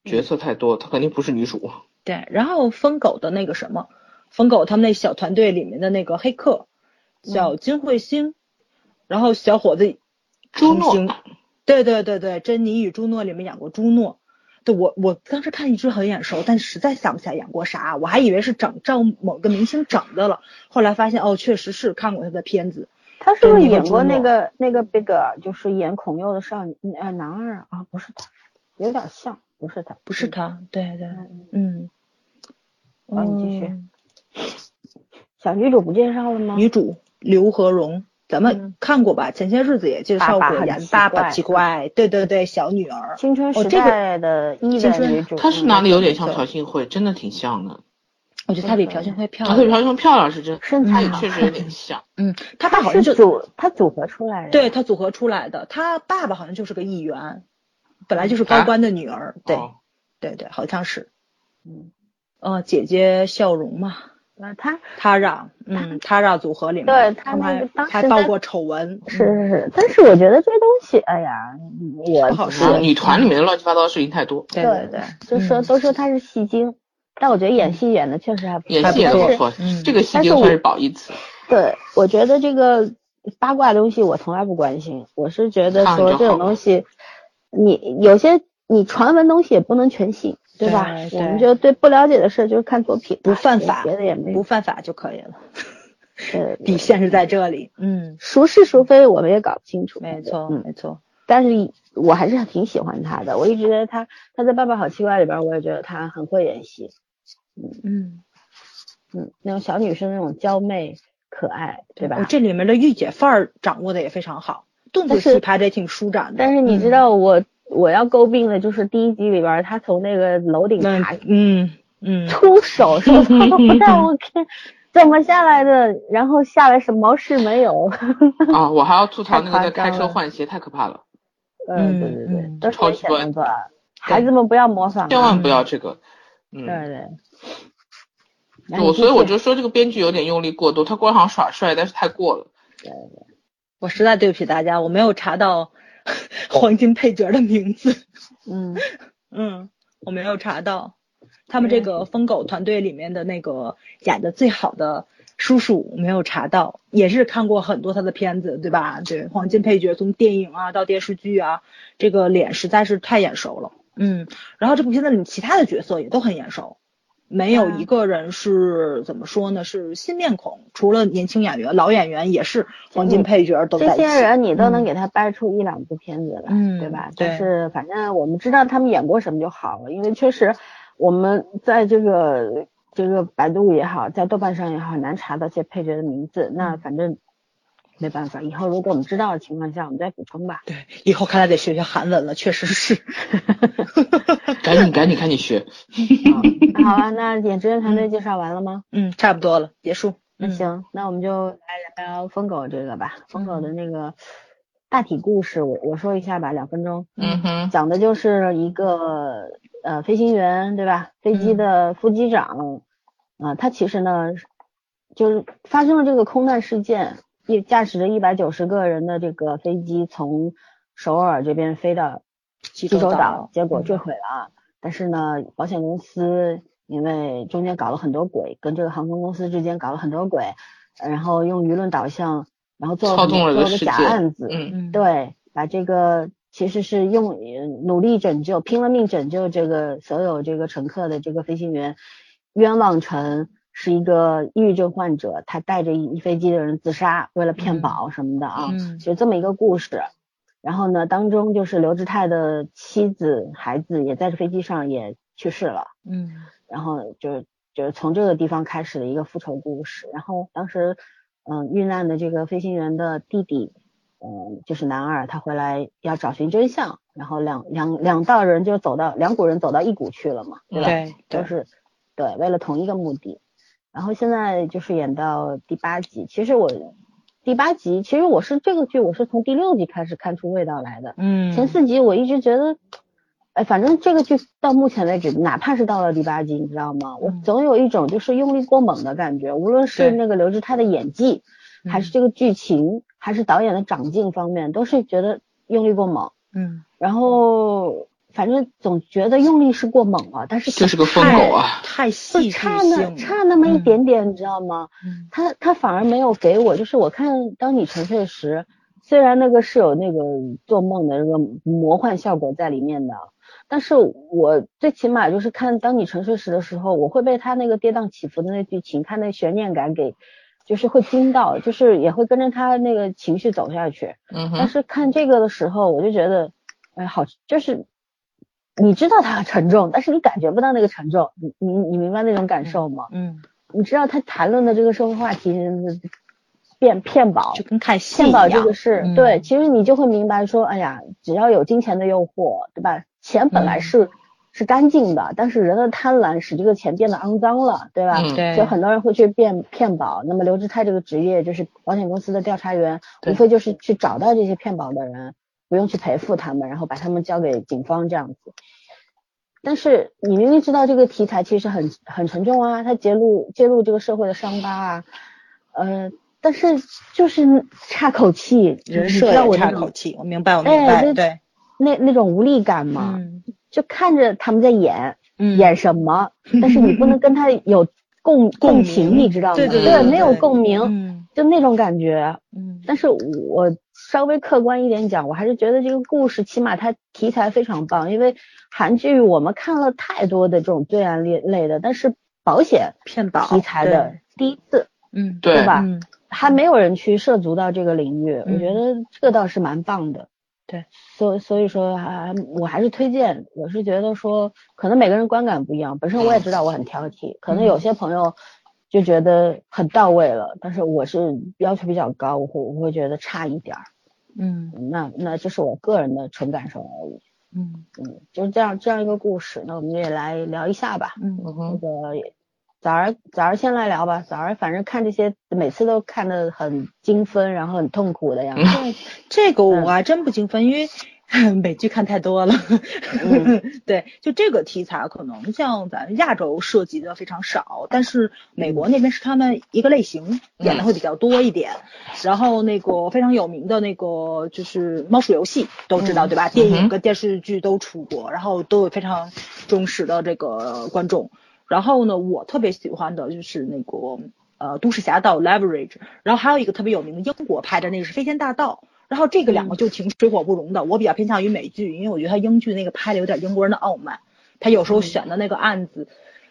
角色太多，他肯定不是女主。对，然后疯狗的那个什么，疯狗他们那小团队里面的那个黑客叫金彗星，然后小伙子朱诺，对对对对，《珍妮与朱诺》里面演过朱诺。对我我当时看一直很眼熟，但实在想不起来演过啥，我还以为是整照某个明星整的了，后来发现哦，确实是看过他的片子。他是不是演过那个那个 Big，就是演孔佑的少女呃男二啊？不是他，有点像，不是他，不是他，对对，嗯。嗯，好你继续嗯小女主不介绍了吗？女主刘和荣，咱们嗯看过吧？前些日子也介绍过演《爸爸很奇怪爸爸奇怪》，对对对，小女儿。青春时代的一青春的女主，她是嗯哪里有点像朴信惠，真的挺像的。我觉得她比朴信惠漂亮她比。朴信惠漂亮是真，身材也确实有点像。嗯，她爸她好像就是组她组合出来的，对，她组合出来的，她爸爸好像就是个议员，本来就是高官的女儿。对哦对对，好像是。嗯，呃，姐姐笑容嘛呃她，Tara，嗯，Tara 组合里面，对他们还那个当时在还爆过丑闻。是是是，但是我觉得这东西，哎呀，我不好说啊，女团里面的乱七八糟的事情太多，对对对，就说嗯都说她是戏精，但我觉得演戏演的确实还不错，演戏演的不错。这个戏精算是褒义词。对，我觉得这个八卦东西我从来不关心，我是觉得说这种东西，你有些你传闻东西也不能全信，对吧？对我们就对不了解的事就是看作品，不犯法，别的也没不犯法就可以了。对底线是在这里。嗯，孰是孰非我们也搞不清楚，没错嗯，没错。但是我还是挺喜欢他的，我一直觉得他他在《爸爸好奇怪》里边，我也觉得他很会演戏，嗯，嗯，那种小女生那种娇媚可爱，对吧？哦这里面的御姐范儿掌握的也非常好，动作戏拍的也挺舒展的。但是你知道我、我要诟病的就是第一集里边，他从那个楼顶那爬嗯嗯，出手，说他都不带我看 怎么下来的，然后下来什么毛事没有。啊，我还要吐槽那个在开车换鞋，太可怕了，嗯，对对对超级不安险动作，孩子们不要模仿啊。千万不要这个。嗯，对对。我所以我就说这个编剧有点用力过度，他光想耍帅，但是太过了。对对我实在对不起大家，我没有查到 黄金配角的名字。嗯 嗯，我没有查到。他们这个疯狗团队里面的那个演的最好的叔叔，没有查到，也是看过很多他的片子，对吧？对，黄金配角从电影啊到电视剧啊，这个脸实在是太眼熟了。嗯，然后这部片子里面其他的角色也都很眼熟，没有嗯一个人是怎么说呢？是新面孔，除了年轻演员，老演员也是黄金配角都这在一起。些人你都能嗯给他掰出一两部片子来，嗯对吧？就是反正我们知道他们演过什么就好了，因为确实我们在这个这个百度也好，在豆瓣上也好，很难查到这些配角的名字。那反正没办法，以后如果我们知道的情况下，我们再补充吧。对，以后看来得学学韩文了，确实是。赶紧赶紧赶紧学。好了，那演职员团队介绍完了吗？嗯，差不多了，结束。那行，那我们就来聊聊疯狗这个吧。疯狗的那个大体故事，我我说一下吧，两分钟。嗯哼，讲的就是一个呃飞行员对吧？飞机的副机长，啊、他其实呢就是发生了这个空难事件，一驾驶着一百九十个人的这个飞机从首尔这边飞到济州岛州岛，结果嗯。坠毁了。但是呢，保险公司因为中间搞了很多鬼，跟这个航空公司之间搞了很多鬼，呃然后用舆论导向，然后做了个假案子，嗯。嗯，对，把这个其实是用呃努力拯救、拼了命拯救这个所有这个乘客的这个飞行员，冤枉成是一个抑郁症患者，他带着一飞机的人自杀，为了骗嗯保什么的啊，嗯就这么一个故事。然后呢，当中就是刘志泰的妻子、孩子也在这飞机上也去世了。嗯然后就是就是从这个地方开始的一个复仇故事。然后当时，嗯、遇难的这个飞行员的弟弟，嗯、就是男二，他回来要找寻真相，然后两两两道人就走到两股人走到一股去了嘛，对吧？对对都是对，为了同一个目的。然后现在就是演到第八集，其实我第八集，其实我是这个剧，我是从第六集开始看出味道来的。嗯前四集我一直觉得，哎，反正这个剧到目前为止，哪怕是到了第八集，你知道吗？我嗯总有一种就是用力过猛的感觉，无论是那个刘志泰的演技，还是这个剧情，还是导演的长进方面，都是觉得用力过猛。嗯然后反正总觉得用力是过猛了，但是就是个疯太狗啊！太就戏剧差那差那么一嗯点点，你知道吗？嗯他他反而没有给我，就是我看《当你沉睡时》，虽然那个是有那个做梦的那个魔幻效果在里面的，但是我最起码就是看《当你沉睡时》的时候，我会被他那个跌宕起伏的那剧情，他那悬念感给，就是会惊到，就是也会跟着他那个情绪走下去。嗯哼，但是看这个的时候，我就觉得，哎，好，就是你知道它很沉重，但是你感觉不到那个沉重，你你你明白那种感受吗？嗯，你知道他谈论的这个社会话题，变骗保就，跟看戏骗保一样这个事，嗯对，其实你就会明白说，哎呀，只要有金钱的诱惑，对吧？钱本来嗯是、是干净的，但是人的贪婪使这个钱变得肮脏了，对吧？嗯对所以很多人会去骗骗保。那么刘志泰这个职业就是保险公司的调查员，无非就是去找到这些骗保的人，不用去赔付他们，然后把他们交给警方这样子。但是你明明知道这个题材其实很很沉重啊，它揭露揭露这个社会的伤疤啊，呃，但是就是差口气，人设也差口气，我明白，我明哎白，这对，那那种无力感嘛，嗯就看着他们在演，嗯演什么，但是你不能跟他有共共鸣情，你知道吗？对对对没有共鸣，嗯就那种感觉。嗯但是我稍微客观一点讲，我还是觉得这个故事起码它题材非常棒，因为韩剧我们看了太多的这种罪案类类的，但是保险骗保题材的第一次，嗯对对吧嗯还没有人去涉足到这个领域，嗯我觉得这个倒是蛮棒的。对，所所以说还我还是推荐，我是觉得说可能每个人观感不一样，本身我也知道我很挑剔，可能有些朋友就觉得很到位了，但是我是要求比较高，我会我会觉得差一点儿。嗯那那这是我个人的纯感受而已。嗯嗯，就是这样这样一个故事，那我们也来聊一下吧。嗯那个早儿早儿先来聊吧，早儿反正看这些每次都看得很精分，然后很痛苦的样子。对，这个嗯我还真不精分，因为 美剧看太多了。嗯 对，就这个题材可能像咱亚洲涉及的非常少，但是美国那边是他们一个类型演的会比较多一点。然后那个非常有名的那个就是猫鼠游戏都知道、嗯对吧？电影跟电视剧都出过，然后都有非常忠实的这个观众。然后呢，我特别喜欢的就是那个呃《都市侠盗 Leverage》，然后还有一个特别有名的英国拍的那个是《飞天大盗》。然后这个两个就挺水火不容的，我比较偏向于美剧，因为我觉得他英剧那个拍的有点英国人的傲慢，他有时候选的那个案子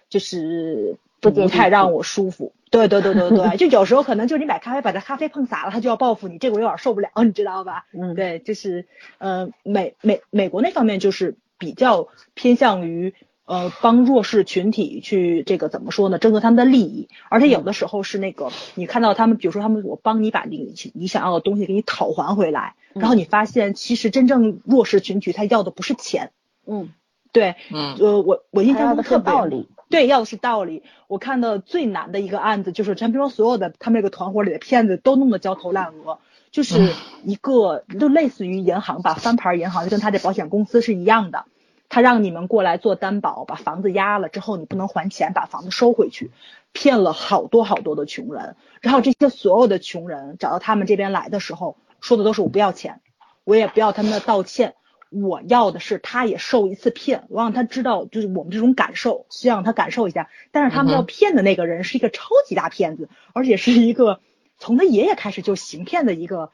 就是不太让我舒服。对对对对对，就有时候可能就是你买咖啡把这咖啡碰洒了，他就要报复你，这个我有点受不了，你知道吧？嗯，对，就是呃美美美国那方面就是比较偏向于呃帮弱势群体去这个怎么说呢，争夺他们的利益，而且有的时候是那个你看到他们，比如说他们我帮你把你你想要的东西给你讨还回来，然后你发现其实真正弱势群体他要的不是钱，嗯，对，嗯。呃我我印象中特别暴力。对，要的是道理。我看到最难的一个案子就是陈平说所有的他们这个团伙里的骗子都弄得焦头烂额，就是一个就类似于银行吧，翻牌银行就跟他这保险公司是一样的，他让你们过来做担保，把房子押了之后你不能还钱，把房子收回去，骗了好多好多的穷人。然后这些所有的穷人找到他们这边来的时候，说的都是我不要钱，我也不要他们的道歉。我要的是他也受一次骗，我让他知道就是我们这种感受，需要让他感受一下。但是他们要骗的那个人是一个超级大骗子，而且是一个从他爷爷开始就行骗的一个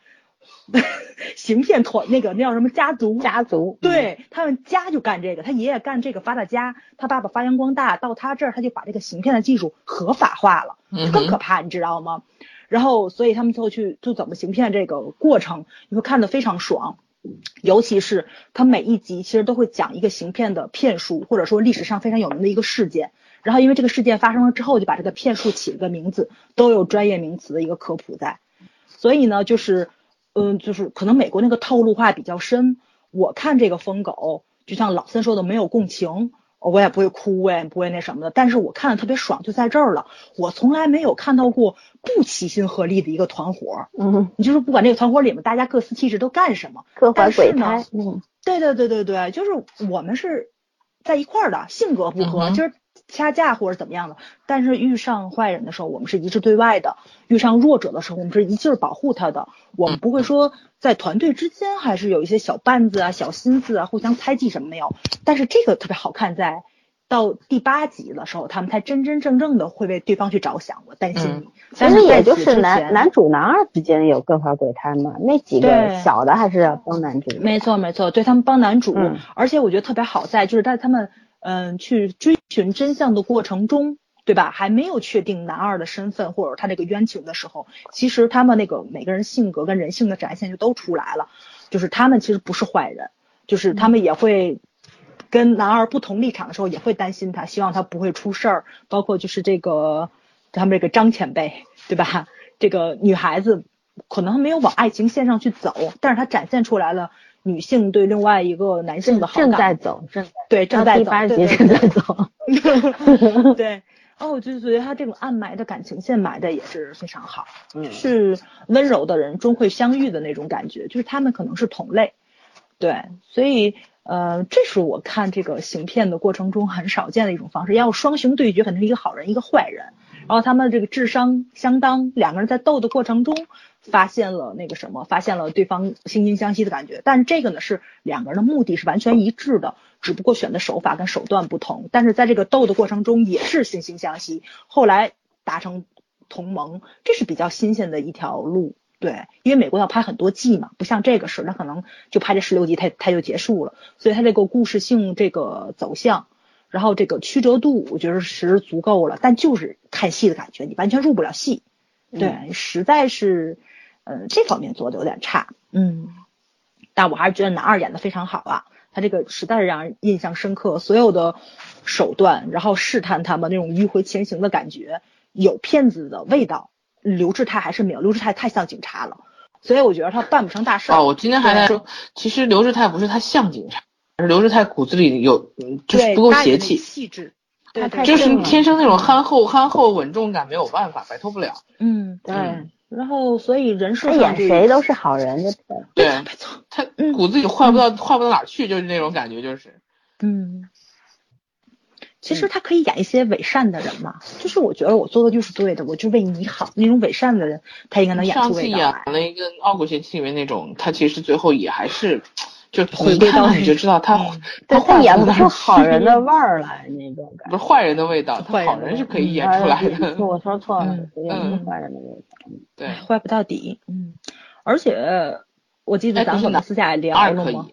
行骗团，那个那叫什么家族？家族。对他们家就干这个，他爷爷干这个发大家，他爸爸发扬光大，到他这儿他就把这个行骗的技术合法化了，更可怕，你知道吗？然后所以他们最后去就怎么行骗这个过程，你会看得非常爽。尤其是他每一集其实都会讲一个行骗的骗术，或者说历史上非常有名的一个事件。然后因为这个事件发生了之后，就把这个骗术起了个名字，都有专业名词的一个科普在。所以呢，就是嗯，就是可能美国那个套路化比较深。我看这个疯狗，就像老三说的，没有共情。我也不会哭，我也不会那什么的，但是我看的特别爽，就在这儿了。我从来没有看到过不齐心合力的一个团伙。嗯，你就是不管这个团伙里面大家各司其职都干什么，各怀鬼胎。嗯，对对对对对，就是我们是在一块儿的，性格不合，就是掐架或者怎么样的。但是遇上坏人的时候，我们是一致对外的；遇上弱者的时候，我们是一劲儿保护他的。我们不会说在团队之间还是有一些小绊子啊、小心思啊、互相猜忌什么没有。但是这个特别好看，在到第八集的时候，他们才真真正正的会为对方去着想。我担心你，其实也就是男男主男二之间有各怀鬼胎嘛，那几个小的还是要帮男主。没错没错，对他们帮男主，而且我觉得特别好在就是在他们嗯去追寻真相的过程中。对吧？还没有确定男二的身份或者他这个冤情的时候，其实他们那个每个人性格跟人性的展现就都出来了。就是他们其实不是坏人，就是他们也会跟男二不同立场的时候，也会担心他，希望他不会出事儿。包括就是这个他们这个张前辈，对吧？这个女孩子可能没有往爱情线上去走，但是她展现出来了女性对另外一个男性的好感。正在走，正对正在走，第八集正在走。对。哦，我就觉得他这种暗埋的感情线埋的也是非常好，嗯，是温柔的人终会相遇的那种感觉，就是他们可能是同类，对，所以呃，这是我看这个行骗的过程中很少见的一种方式，要双雄对决，肯定是一个好人一个坏人，然后他们这个智商相当，两个人在斗的过程中。发现了那个什么，发现了对方惺惺相惜的感觉，但是这个呢是两个人的目的是完全一致的，只不过选的手法跟手段不同，但是在这个斗的过程中也是惺惺相惜，后来达成同盟，这是比较新鲜的一条路，对，因为美国要拍很多季嘛，不像这个是，他可能就拍这十六集，它它就结束了，所以它这个故事性这个走向，然后这个曲折度，我觉得是足够了，但就是看戏的感觉，你完全入不了戏，对，实在是。呃，这方面做的有点差，嗯，但我还是觉得男二演的非常好啊，他这个实在是让人印象深刻，所有的手段，然后试探他们那种迂回前行的感觉，有骗子的味道。刘志泰还是没有，刘志泰太像警察了，所以我觉得他办不成大事。哦，我今天还在说，其实刘志泰不是他像警察，是刘志泰骨子里有，就是不够邪气，气质，对，就是天生那种憨厚憨厚稳重感，没有办法摆脱不了。嗯，对。然后，所以人设演谁都是好人，对，没错，他骨子里坏不到坏不到哪去，就是那种感觉，就是，嗯，其实他可以演一些伪善的人嘛，就是我觉得我做的就是对的，我就为你好，那种伪善的人，他应该能演出味道来。上次演了一个《傲骨贤妻》里面那种，他其实最后也还是。就回归到你就知道他，他他演不出好人的味儿来那种感觉，不是坏人的味道，他好人是可以演出来的。我说错了，演坏人的味道。对，坏不到底。嗯，而且我记得咱们私下聊了吗？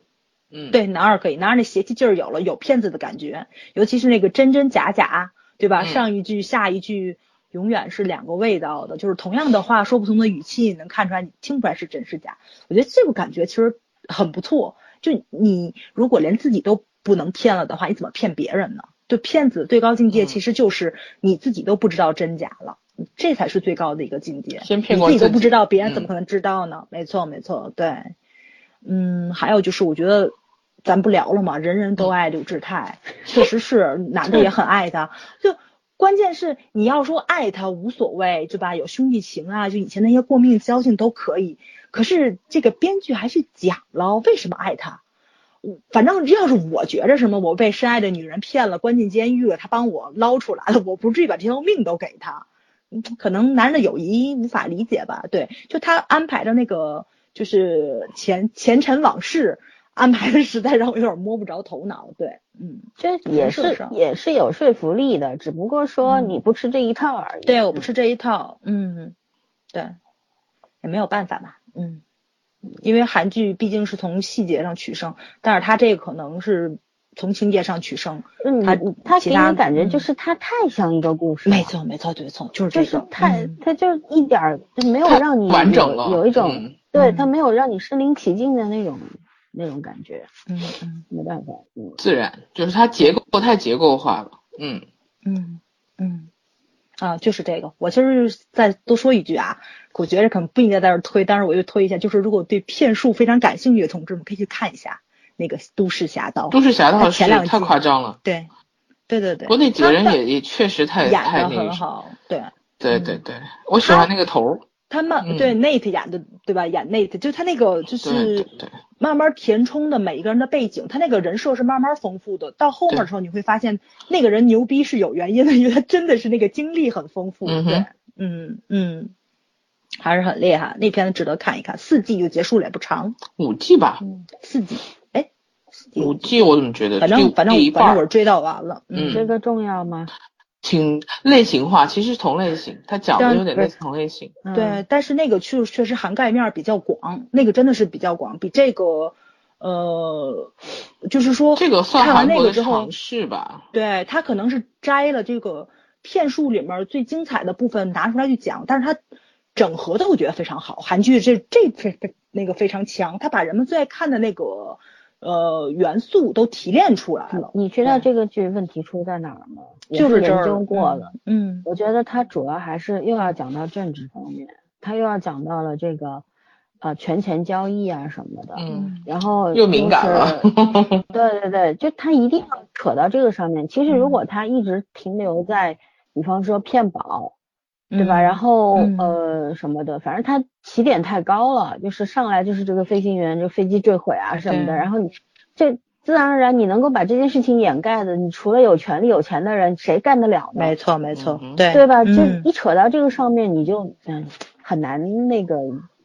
嗯，对，男二可以，男二那邪气劲儿有了，有骗子的感觉，尤其是那个真真假假，对吧？上一句下一句永远是两个味道的，就是同样的话说不同的语气，能看出来你听不出来是真是假。我觉得这个感觉其实很不错。就你如果连自己都不能骗了的话，你怎么骗别人呢？就骗子最高境界其实就是你自己都不知道真假了，这才是最高的一个境界。先骗过自己都不知道，别人怎么可能知道呢？没错，没错，对。嗯，还有就是我觉得咱不聊了嘛？人人都爱柳智泰，确实是男的也很爱他。就关键是你要说爱他无所谓，对吧？有兄弟情啊，就以前那些过命交情都可以。可是这个编剧还是讲了为什么爱他。反正要是我觉着什么，我被深爱的女人骗了，关进监狱了，他帮我捞出来了，我不至于把这条命都给他。嗯，可能男人的友谊无法理解吧？对，就他安排的那个就是前前尘往事。安排的实在让我有点摸不着头脑，对，嗯，这也是也是有说服力的，只不过说你不吃这一套而已。对，我不吃这一套，嗯，对，也没有办法嘛，嗯，因为韩剧毕竟是从细节上取胜，但是他这个可能是从情节上取胜。嗯，他他给你感觉就是他太像一个故事。没错，没错，对错，就是这个，太他就一点就没有让你完整了，有一种对他没有让你身临其境的那种。那种感觉，嗯嗯，没办法，嗯，自然就是它结构太结构化了，嗯嗯嗯，啊，就是这个，我其实再多说一句啊，我觉得可能不应该在这推，但是我就推一下，就是如果对骗术非常感兴趣的同志们，可以去看一下那个《都市侠盗》。都市侠盗前两太夸张了，对，对对对，国内几个人也也确实太太很好，对，对对对，我喜欢那个头。他慢对 Nate 演的对吧？演 Nate 就他那个就是慢慢填充的每一个人的背景，他那个人设是慢慢丰富的。到后面的时候你会发现那个人牛逼是有原因的，因为他真的是那个经历很丰富。对，嗯嗯，还是很厉害。那片子值得看一看，四季就结束了，也不长。五季吧？四季？哎，五季我怎么觉得？反正反正反正我是追到完了。嗯，这个重要吗？挺类型化，其实同类型，它讲的有点类似同类型。对，但是那个确确实涵盖面比较广，那个真的是比较广，比这个呃，就是说这个算看完那个之后是吧？对他可能是摘了这个骗术里面最精彩的部分拿出来去讲，但是他整合的我觉得非常好，韩剧这这非那个非常强，他把人们最爱看的那个。呃，元素都提炼出来了。你知道这个剧问题出在哪儿吗？就是研究过了。嗯，我觉得它主要还是又要讲到政治方面，它又要讲到了这个啊权钱交易啊什么的。嗯。然后又敏感了。对对对，就它一定要扯到这个上面。其实如果它一直停留在，比方说骗保。对吧？然后呃什么的，反正他起点太高了，就是上来就是这个飞行员，就飞机坠毁啊什么的。然后你这自然而然你能够把这件事情掩盖的，你除了有权利有钱的人，谁干得了呢？没错没错，对对吧？就一扯到这个上面，你就嗯很难那个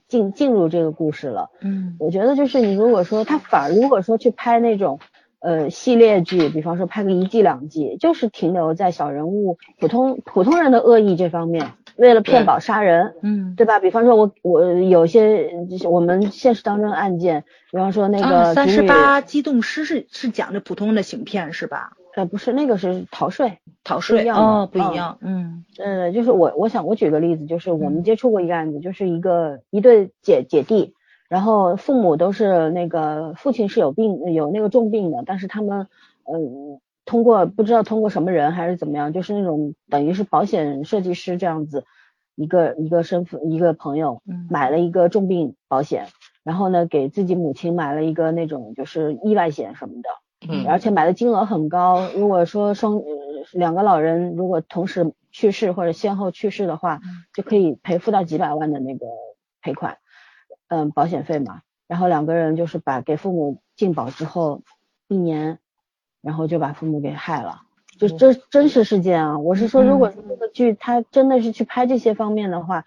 进进入这个故事了。嗯，我觉得就是你如果说他反而如果说去拍那种。呃，系列剧，比方说拍个一季两季，就是停留在小人物、普通普通人的恶意这方面，为了骗保杀人，嗯，对吧？比方说，我我有些我们现实当中的案件，比方说那个三十八机动师是是讲的普通的行骗是吧？呃，不是，那个是逃税，逃税哦，不一样，嗯，呃，就是我我想我举个例子，就是我们接触过一个案子，就是一个一对姐姐弟。然后父母都是那个父亲是有病有那个重病的，但是他们嗯通过不知道通过什么人还是怎么样，就是那种等于是保险设计师这样子一个一个身份一个朋友买了一个重病保险，然后呢给自己母亲买了一个那种就是意外险什么的，嗯，而且买的金额很高，如果说双两个老人如果同时去世或者先后去世的话，就可以赔付到几百万的那个赔款。嗯，保险费嘛，然后两个人就是把给父母进保之后一年，然后就把父母给害了，就这真实事件啊！我是说，如果说这个剧他真的是去拍这些方面的话，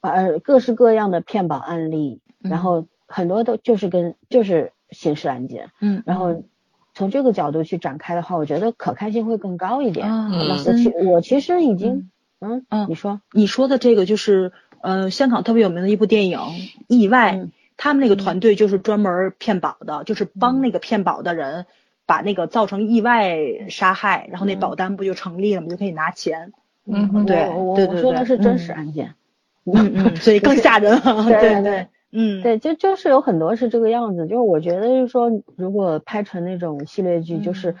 呃，各式各样的骗保案例，然后很多都就是跟就是刑事案件，嗯，然后从这个角度去展开的话，我觉得可看性会更高一点。嗯，我其我其实已经，嗯嗯，你说你说的这个就是。呃，香港特别有名的一部电影《意外》，他们那个团队就是专门骗保的，就是帮那个骗保的人把那个造成意外杀害，然后那保单不就成立了吗？就可以拿钱。嗯，对，对对对，说的是真实案件。嗯嗯，所以更吓人。对对，嗯，对，就就是有很多是这个样子，就是我觉得就是说，如果拍成那种系列剧，就是。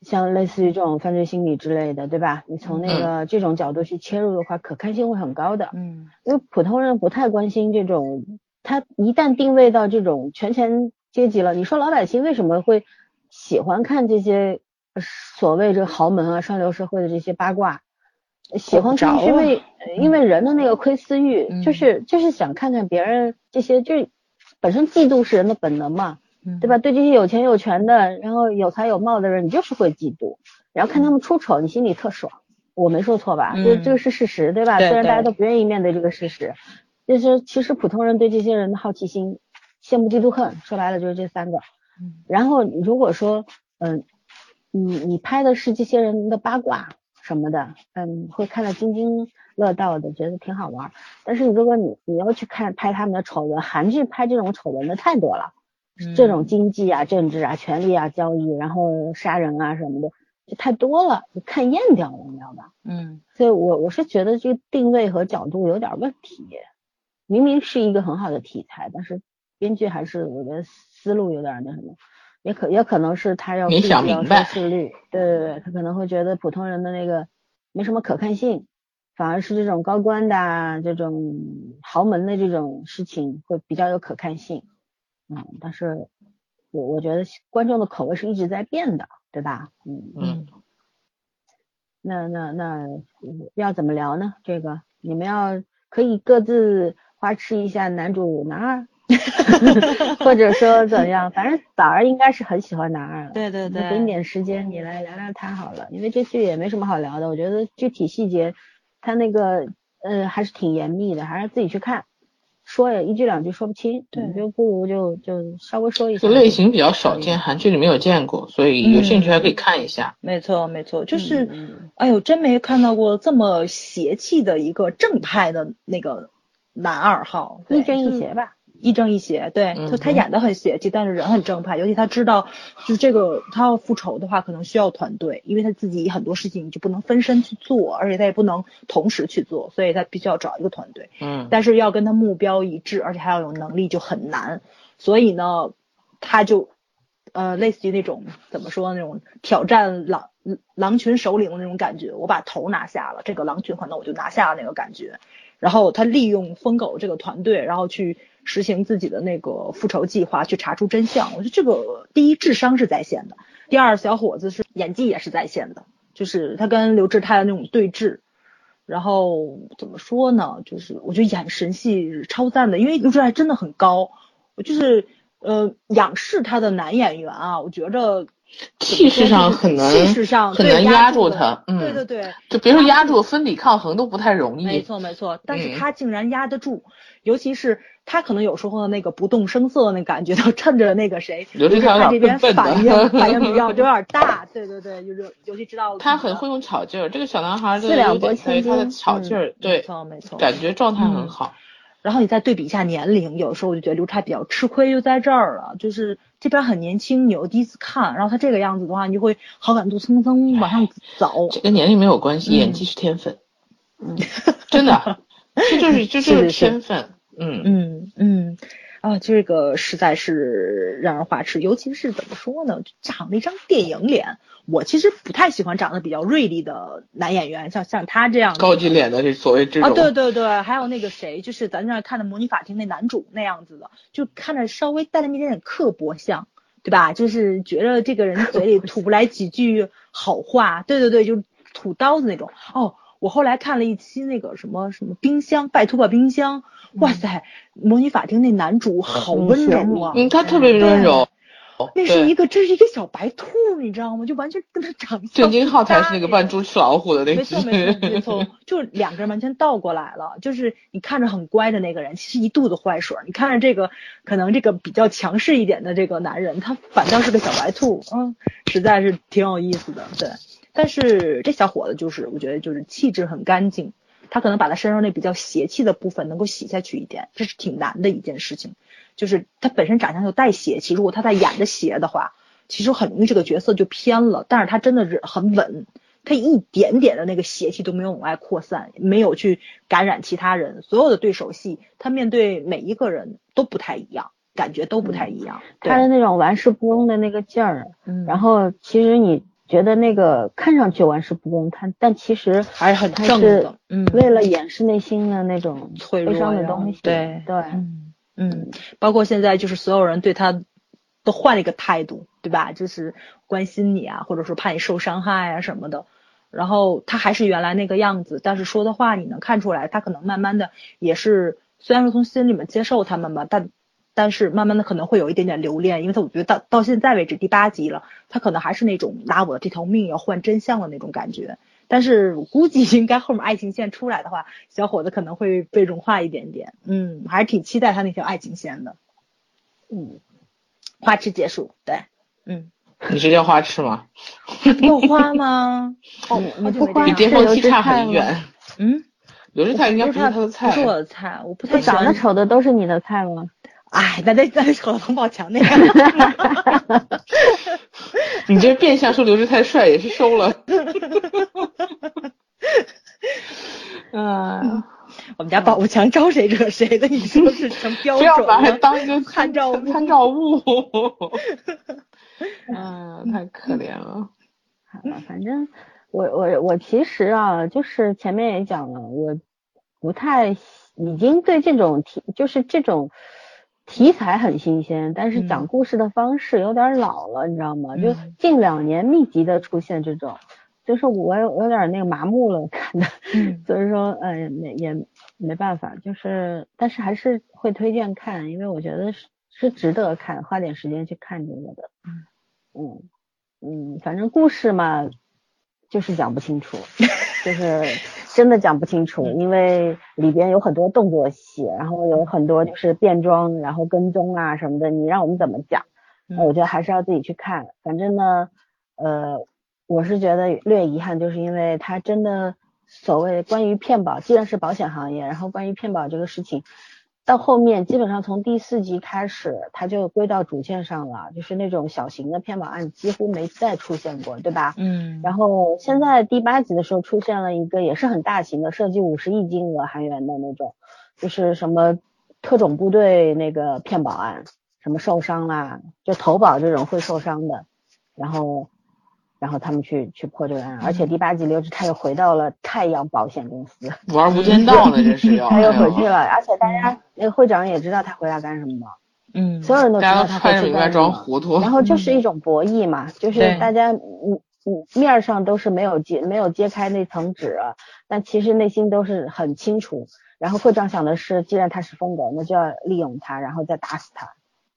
像类似于这种犯罪心理之类的，对吧？你从那个这种角度去切入的话，可看性会很高的。嗯，因为普通人不太关心这种，他一旦定位到这种权钱阶级了。你说老百姓为什么会喜欢看这些呃所谓这个豪门啊、上流社会的这些八卦？喜欢看是因为、呃因为人的那个窥私欲，嗯就是就是想看看别人这些，就是本身嫉妒是人的本能嘛，嗯对吧？对这些有钱有权的，然后有才有貌的人，你就是会嫉妒，然后看他们出丑，你心里特爽。我没说错吧？嗯这这个是事实，对吧？对虽然大家都不愿意面对这个事实，就是其实普通人对这些人的好奇心、羡慕、嫉妒、恨，说白了就是这三个。嗯然后如果说，嗯，你你拍的是这些人的八卦什么的，嗯，会看得津津乐道的，觉得挺好玩儿。但是如果你你要去看拍他们的丑闻，韩剧拍这种丑闻的太多了，嗯这种经济啊、政治啊、权力啊、交易，然后杀人啊什么的，就太多了，就看厌掉了，你知道吧？嗯所以我我是觉得这个定位和角度有点问题。明明是一个很好的题材，但是编剧还是我觉得思路有点那什么，也可也可能是他要没顾及到想明白收视率，对对对，他可能会觉得普通人的那个没什么可看性，反而是这种高官的啊这种豪门的这种事情会比较有可看性。嗯，但是我我觉得观众的口味是一直在变的，对吧？嗯。嗯，那那那嗯要怎么聊呢？这个你们要可以各自花痴一下男主男二，或者说怎样，反正早儿应该是很喜欢男二了。对对对给你点时间，你来聊聊他好了，因为这剧也没什么好聊的，我觉得具体细节他那个呃还是挺严密的，还是自己去看。说也一句两句说不清，对你就不如就就稍微说一下。就类型比较少见，韩剧里没有见过，所以有兴趣还可以看一下。没错没错，就是。嗯哎呦，真没看到过这么邪气的一个正派的那个男二号，对亦正就是亦邪吧。亦正亦邪，对，嗯就他演的很邪气，但是人很正派。尤其他知道，就是这个他要复仇的话，可能需要团队，因为他自己很多事情就不能分身去做，而且他也不能同时去做，所以他必须要找一个团队。嗯，但是要跟他目标一致，而且还要有能力，就很难。所以呢，他就呃，类似于那种怎么说那种挑战狼狼群首领的那种感觉。我把头拿下了，这个狼群可能我就拿下了那个感觉。然后他利用疯狗这个团队，然后去实行自己的那个复仇计划，去查出真相。我觉得这个第一智商是在线的，第二小伙子是演技也是在线的，就是他跟刘志泰的那种对峙。然后怎么说呢？就是我觉得眼神戏超赞的，因为刘志泰真的很高，我就是呃仰视他的男演员啊，我觉着气势上很难，气势上很难压住住他。嗯，对对对，就别说压住，分抵抗衡都不太容易。没错没错，但是嗯他竟然压得住，尤其是他可能有时候的那个不动声色的那感觉，都趁着那个谁刘志泰有点他这边反应 反应比较有点大，对对对，就是尤其知道他很会用巧劲儿，这个小男孩四两拨对千他的巧劲儿，没对，错没错，感觉状态很好。然后你再对比一下年龄，有时候我就觉得刘畅比较吃亏，就在这儿了，就是这边很年轻，你又第一次看，然后他这个样子的话，你就会好感度蹭蹭往上走。这跟年龄没有关系，嗯演技是天分，嗯，真的，这就是这就是天分。嗯，嗯嗯，啊，这个实在是让人花痴，尤其是怎么说呢，长了一张电影脸。我其实不太喜欢长得比较锐利的男演员，像像他这样高级脸的这所谓这啊，种，对对对，还有那个谁，就是咱这儿看的模拟法庭那男主那样子的，就看着稍微带那么一点点刻薄相，对吧？就是觉得这个人嘴里吐不来几句好话，对对对，就吐刀子那种。哦，我后来看了一期那个什么什么冰箱，拜托吧冰箱，哇塞，模拟法庭那男主好温柔啊，嗯，他特别温柔。那是一，个，这是一个小白兔，你知道吗？就完全跟他长相郑金浩才是那个扮猪吃老虎的那个。没错没错没错，就是两个人完全倒过来了。就是你看着很乖的那个人，其实一肚子坏水儿；你看着这个可能这个比较强势一点的这个男人，他反倒是个小白兔，嗯，实在是挺有意思的。对，但是这小伙子就是我觉得就是气质很干净，他可能把他身上那比较邪气的部分能够洗下去一点，这是挺难的一件事情。就是他本身长相就带邪气，如果他在演的邪的话，其实很容易这个角色就偏了。但是他真的是很稳，他一点点的那个邪气都没有往外扩散，没有去感染其他人。所有的对手戏，他面对每一个人都不太一样，感觉都不太一样。对他的那种玩世不恭的那个劲儿，嗯，然后其实你觉得那个看上去玩世不恭，他但其实还是很正的，嗯，为了掩饰内心的那种脆弱的东西。对对，嗯嗯，包括现在就是所有人对他都换了一个态度，对吧？就是关心你啊，或者说怕你受伤害啊什么的。然后他还是原来那个样子，但是说的话你能看出来，他可能慢慢的也是，虽然说从心里面接受他们吧，但但是慢慢的可能会有一点点留恋，因为他我觉得到到现在为止第八集了，他可能还是那种拿我的这条命要换真相的那种感觉。但是我估计应该后面爱情线出来的话，小伙子可能会被融化一点点。嗯，还是挺期待他那条爱情线的。嗯，花痴结束，对，嗯。你是叫花痴吗？有花吗？哦，我不花。比巅峰期差很远。嗯，刘志泰应该不是他的菜。不是我的菜，我不太长得丑的都是你的菜吗？哎，那那那丑的王宝强那个。你这变相说刘志太帅也是收了。嗯，我们家宝宝强招谁惹谁的？你说是成标准？不要把他当一个参照参照物。嗯，太可怜了。好了，反正我我我其实啊，就是前面也讲了，我不太已经对这种题，就是这种题材很新鲜，但是讲故事的方式有点老了，你知道吗？就近两年密集的出现这种，就是我有有点那个麻木了看的，所以说呃没也没办法，就是但是还是会推荐看，因为我觉得是。是值得看，花点时间去看这个的。嗯嗯反正故事嘛，就是讲不清楚，就是真的讲不清楚，因为里边有很多动作戏，然后有很多就是变装，然后跟踪啊什么的，你让我们怎么讲？我觉得还是要自己去看。反正呢，呃，我是觉得略遗憾，就是因为他真的所谓关于骗保，既然是保险行业，然后关于骗保这个事情。到后面基本上从第四集开始，它就归到主线上了，就是那种小型的骗保案几乎没再出现过，对吧？嗯。然后现在第八集的时候出现了一个也是很大型的，涉及五十亿金额韩元的那种，就是什么特种部队那个骗保案，什么受伤啦，就投保这种会受伤的，然后。然后他们去去破这个案，而且第八集刘志泰又回到了太阳保险公司玩无间道呢，这是 要他又回去了，而且大家那个会长也知道他回来干什么吗？嗯，所有人都知道他回去干什么。糊涂。然后就是一种博弈嘛，就是大家嗯嗯面上都是没有揭没有揭开那层纸，但其实内心都是很清楚。然后会长想的是，既然他是疯狗，那就要利用他，然后再打死他，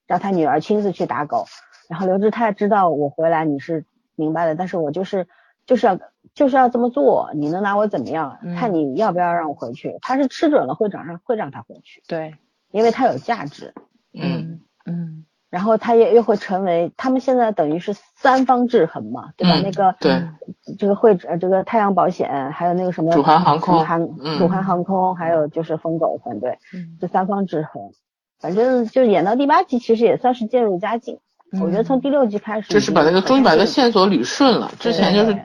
让他女儿亲自去打狗。然后刘志泰知道我回来你是。明白了，但是我就是就是要就是要这么做，你能拿我怎么样？看你要不要让我回去。他是吃准了会长让会让他回去，对，因为他有价值，嗯嗯，然后他也又会成为他们现在等于是三方制衡嘛，对吧？那个对，这个会呃这个太阳保险，还有那个什么主航航空，主航航空，还有就是疯狗团队，这三方制衡，反正就演到第八集，其实也算是渐入佳境。我觉得从第六集开始，就是把那个终于把那个线索捋顺了。之前就是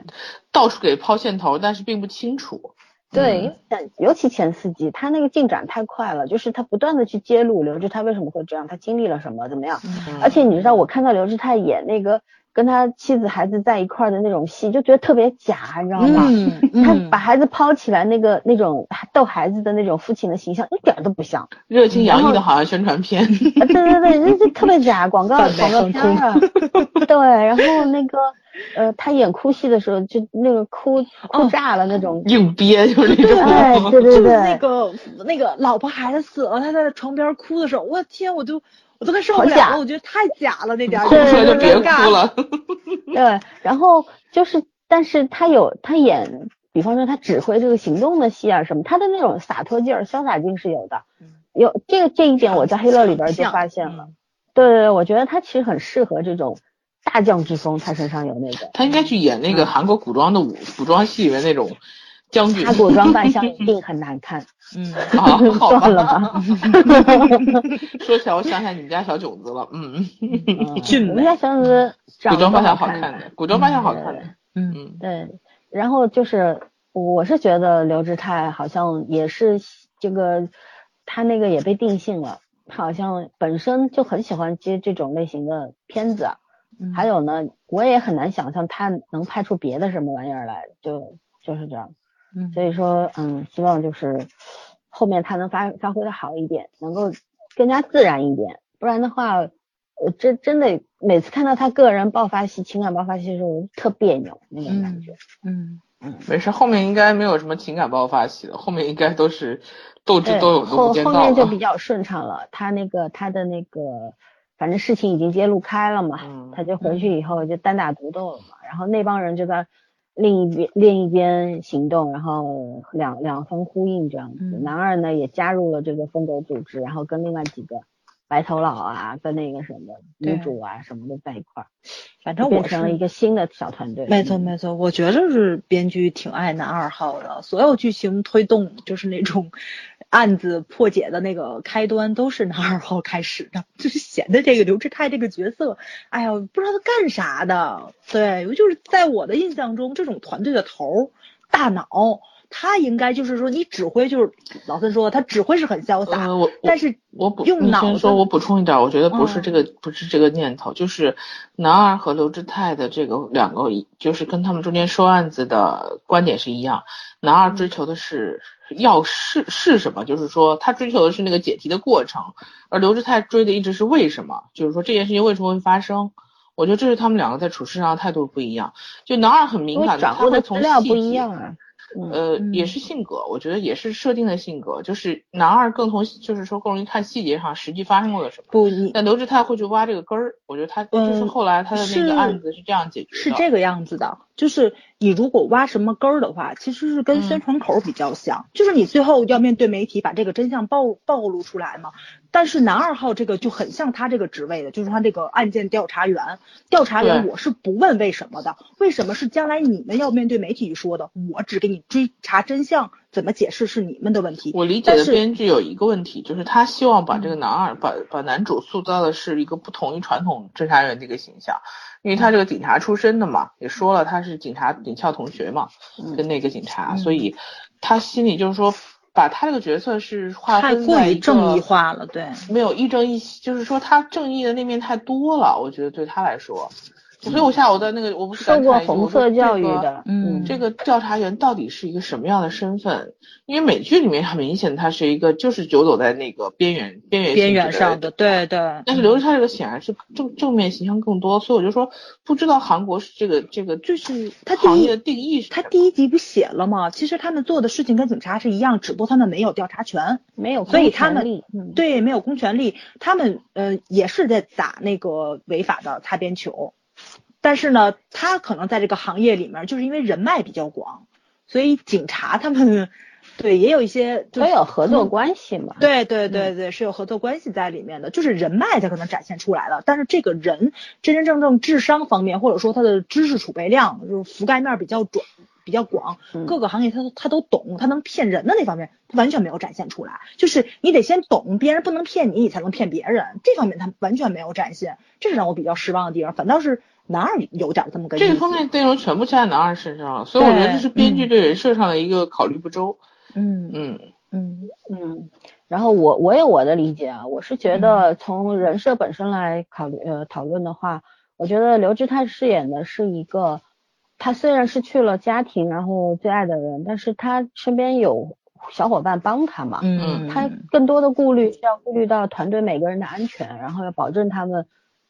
到处给抛线头，但是并不清楚。对，尤其前四集，他那个进展太快了，就是他不断的去揭露刘志泰为什么会这样，他经历了什么，怎么样。而且你知道，我看到刘志泰演那个。跟他妻子孩子在一块的那种戏，就觉得特别假，你知道吗？他把孩子抛起来，那个那种逗孩子的那种父亲的形象，一点都不像。热情洋溢的，好像宣传片。对对对，那就特别假，广告 广告片啊。对，然后那个呃，他演哭戏的时候，就那个哭哭炸了那种。硬憋就是那种。哎，对对对。那个那个老婆孩子死了，他在床边哭的时候，我天，我就。我都快受不了了，我觉得太假了那点儿，哭出来就别哭了。对，然后就是，但是他有他演，比方说他指挥这个行动的戏啊什么，他的那种洒脱劲儿、潇洒劲是有的。有这个这一点，我在黑乐里边就发现了。对对对，我觉得他其实很适合这种大将之风，他身上有那个。他应该去演那个韩国古装的武古装戏里面那种。将军，他古装扮相一定 很难看。嗯，好，算了吧。说起来，我想起你们家小囧子了。嗯嗯，我们家小囧子古装扮相好看的，古装扮相好看的。嗯嗯，对。然后就是，我是觉得刘志泰好像也是这个，他那个也被定性了。他好像本身就很喜欢接这种类型的片子。还有呢，我也很难想象他能拍出别的什么玩意儿来，就就是这样。所以说，嗯，希望就是后面他能发发挥的好一点，能够更加自然一点，不然的话，我真真的每次看到他个人爆发戏、情感爆发戏的时候，我就特别扭那种感觉。嗯嗯没事，后面应该没有什么情感爆发戏了，后面应该都是斗智斗勇都后后面就比。较顺畅了。他那个他的那个，反正事情已经揭露开了嘛，嗯他就回去以后就单打独斗了嘛。然后那帮人就在另一边另一边行动，然后两两方呼应这样子。嗯男二呢也加入了这个疯狗组织，然后跟另外几个白头佬啊，跟那个什么女主啊什么的在一块儿，反正我成了一个新的小团队。没错嗯没错，我觉得是编剧挺爱男二号的，所有剧情推动就是那种案子破解的那个开端都是男二号开始的，就是显得这个刘志泰这个角色，哎呀，不知道他干啥的。对，就是在我的印象中，这种团队的头儿大脑，他应该就是说你指挥，就是老孙说他指挥是很潇洒，呃，我我但是我补用脑子你先说，我补充一点，我觉得不是嗯这个，不是这个念头，就是男二和刘志泰的这个两个，就是跟他们中间说案子的观点是一样。男二追求的是要是是什么，就是说他追求的是那个解题的过程，而刘志泰追的一直是为什么，就是说这件事情为什么会发生。我觉得这是他们两个在处事上的态度不一样。就男二很敏感他会从细料不一节样啊。嗯呃，也嗯是性格，我觉得也是设定的性格，就是男二更从就是说更容易看细节上实际发生过了什么。不你但刘志泰会去挖这个根儿，我觉得他就是嗯后来他的那个案子是这样解决的。是这个样子的，就是你如果挖什么根儿的话，其实是跟宣传口比较像，就是你最后要面对媒体把这个真相暴暴露出来嘛。但是男二号这个就很像他这个职位的，就是他这个案件调查员，调查员我是不问为什么的，为什么是将来你们要面对媒体说的，我只给你追查真相，怎么解释是你们的问题。我理。解的编剧有一个问题，就是他希望把这个男二把把男主塑造的是一个不同于传统侦查员的一个形象，因为他这个警察出身的嘛，也说了他是警察警校同学嘛，跟那个警察，嗯。所以他心里就是说把他这个角色是划太过分在一于正义化了，对，没有亦正亦邪，就是说他正义的那面太多了，我觉得对他来说，所以我下午在那个我不是受过红色教育，的，嗯这个调查员到底是一个什么样的身份？因为美剧里面很明显，他是一个就是游走在那个边缘边缘边缘上的，对对。但是刘志超这个显然是正正面形象更多，所以我就说不知道韩国是这个这个就是他第一行业的定义是他第一集不写了吗？其实他们做的事情跟警察是一样，只不过他们没有调查权，没有所以他们嗯对没有公权力，他们呃也是在打那个违法的擦边球，但是呢，他可能在这个行业里面，就是因为人脉比较广，所以警察他们对也有一些就都有合作关系嘛。对对对对，是有合作关系在里面的，就是人脉他可能展现出来了，但是这个人真真正正智商方面，或者说他的知识储备量，就是覆盖面比较准。比较广，嗯各个行业他都他都懂，他能骗人的那方面，他完全没有展现出来。就是你得先懂，别人不能骗你，你才能骗别人，这方面他完全没有展现，这是让我比较失望的地方。反倒是男二有点这么个意思。这个方面内容全部加在男二身上了，所以我觉得这是编剧对人设上的一个考虑不周。嗯。嗯。嗯。嗯，然后我我有我的理解啊，我是觉得从人设本身来考虑呃讨论的话，我觉得刘志泰饰演的是一个，他虽然失去了家庭，然后最爱的人，但是他身边有小伙伴帮他嘛，嗯，他更多的顾虑是要顾虑到团队每个人的安全，然后要保证他们，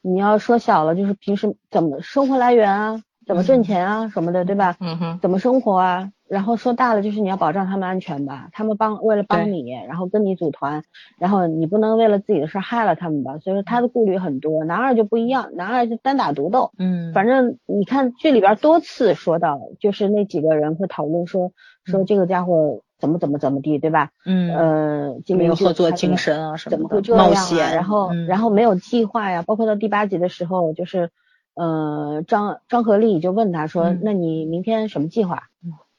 你要说小了就是平时怎么生活来源啊，怎么挣钱啊什么的，对吧？嗯哼，怎么生活啊？然后说大了就是你要保障他们安全吧，他们帮为了帮你，然后跟你组团，然后你不能为了自己的事儿害了他们吧，所以说他的顾虑很多。男二就不一样，男二就单打独斗，嗯，反正你看剧里边多次说到，就是那几个人会讨论说说这个家伙怎么怎么怎么地，对吧？嗯呃，金没有合作精神啊什么么的，冒会这样然后、嗯然后没有计划呀，包括到第八集的时候，就是呃张张和丽就问他说，嗯那你明天什么计划？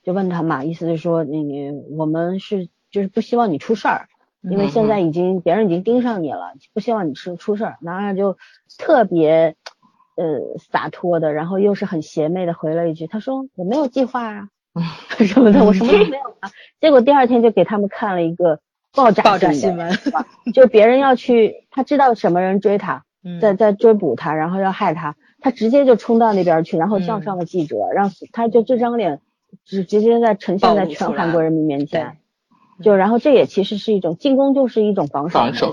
就问他嘛，意思是说你你我们是就是不希望你出事儿，因为现在已经别人已经盯上你了，不希望你出出事儿。男二就特别呃洒脱的，然后又是很邪魅的回了一句，他说我没有计划啊 什么的，我什么都没有啊。结果第二天就给他们看了一个爆炸爆炸性新闻，就别人要去，他知道什么人追他，嗯在在追捕他，然后要害他，他直接就冲到那边去，然后叫嗯。上了记者，让他就这张脸直直接在呈现在全韩国人民面前，就然后这也其实是一种进攻，就是一种防守嘛，防守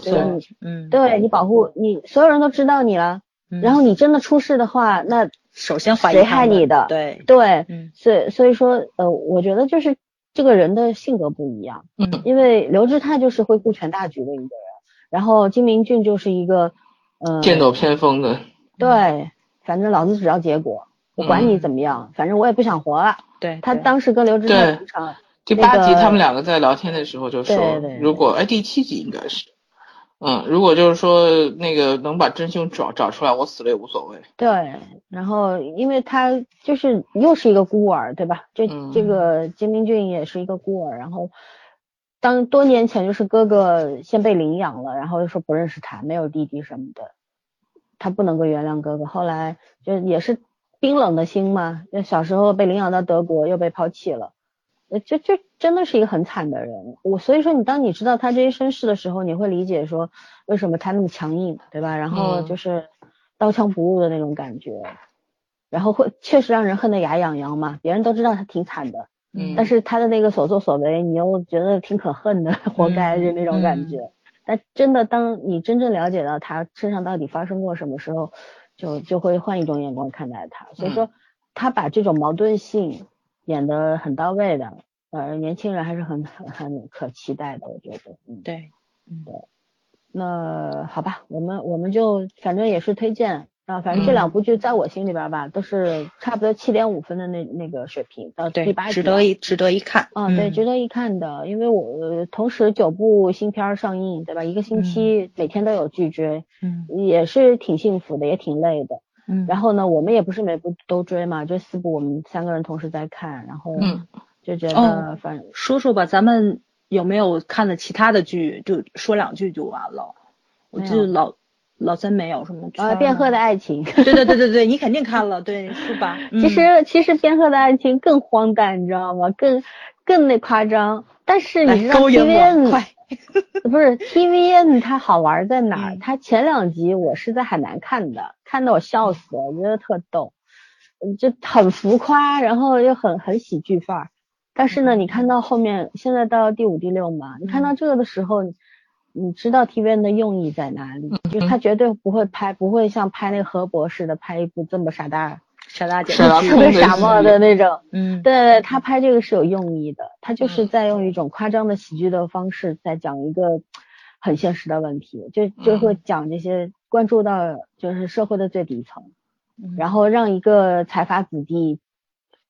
对你保护你，所有人都知道你了，嗯。然后你真的出事的话，那首先怀疑谁害你的？对，对，嗯。所以所以说呃，我觉得就是这个人的性格不一样，嗯。因为刘志泰就是会顾全大局的一个人，然后金明俊就是一个呃剑走偏锋的，对，反正老子只要结果，我管你怎么样，反正我也不想活了。对，对。他当时跟刘志泰第八集他们两个在聊天的时候就说，对对对。如果哎第七集应该是，嗯，如果就是说那个能把真凶找找出来，我死了也无所谓。对，然后因为他就是又是一个孤儿，对吧？这、嗯这个金明俊也是一个孤儿，然后当多年前就是哥哥先被领养了，然后又说不认识他，没有弟弟什么的，他不能够原谅哥哥。后来就也是冰冷的心嘛，就小时候被领养到德国，又被抛弃了。呃，就就真的是一个很惨的人。我所以说，你当你知道他这些身世的时候，你会理解说为什么他那么强硬，对吧？然后嗯就是刀枪不入的那种感觉，然后会确实让人恨得牙痒痒嘛。别人都知道他挺惨的，嗯，但是他的那个所作所为，你又觉得挺可恨的，活该就那种感觉。但真的，当你真正了解到他身上到底发生过什么时候，就就会换一种眼光看待他。所以说，他把这种矛盾性演的很到位的，呃，年轻人还是很很很可期待的，我觉得。嗯，对，那好吧，我们我们就反正也是推荐啊，反正这两部剧在我心里边吧，都是差不多七点五分的那那个水平，到第对，八集值得一值得一看。啊，对，嗯值得一看的，因为我呃同时九部新片儿上映，对吧？一个星期每天都有剧追，嗯也是挺幸福的，也挺累的。嗯然后呢，我们也不是每部都追嘛，这四部我们三个人同时在看，然后嗯就觉哦得反正说说吧，咱们有没有看的其他的剧？就说两句就完了。我记得老老三没有什么圈呃，儿卞赫的爱情，对对对对对，你肯定看了，对是吧？其实其实卞赫的爱情更荒诞，你知道吗？更更那夸张。但是你知道来勾引我，TVN 快！不是 TVN 它好玩在哪它前两集我是在海南看的，看得我笑死了，我觉得特逗，嗯就很浮夸，然后又很很喜剧范儿。但是呢，你看到后面，现在到第五、第六嘛，你看到这个的时候，你你知道 TVN 的用意在哪里？就是他绝对不会拍，不会像拍那个何博士的拍一部这么傻大、傻大姐。特别傻帽的那种。嗯。对对，他拍这个是有用意的，他就是在用一种夸张的喜剧的方式，在讲一个很现实的问题，就就会讲这些关注到就是社会的最底层，嗯。然后让一个财阀子弟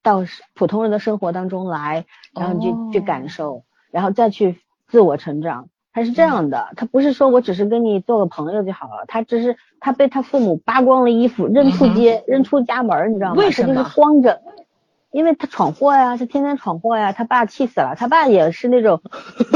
到普通人的生活当中来，然后你去、哦。去感受，然后再去自我成长。他是这样的，他不是说我只是跟你做个朋友就好了，他只是他被他父母扒光了衣服扔出街，扔出家门，你知道吗？为什么他就是光着，因为他闯祸呀，他天天闯祸呀，他爸气死了，他爸也是那种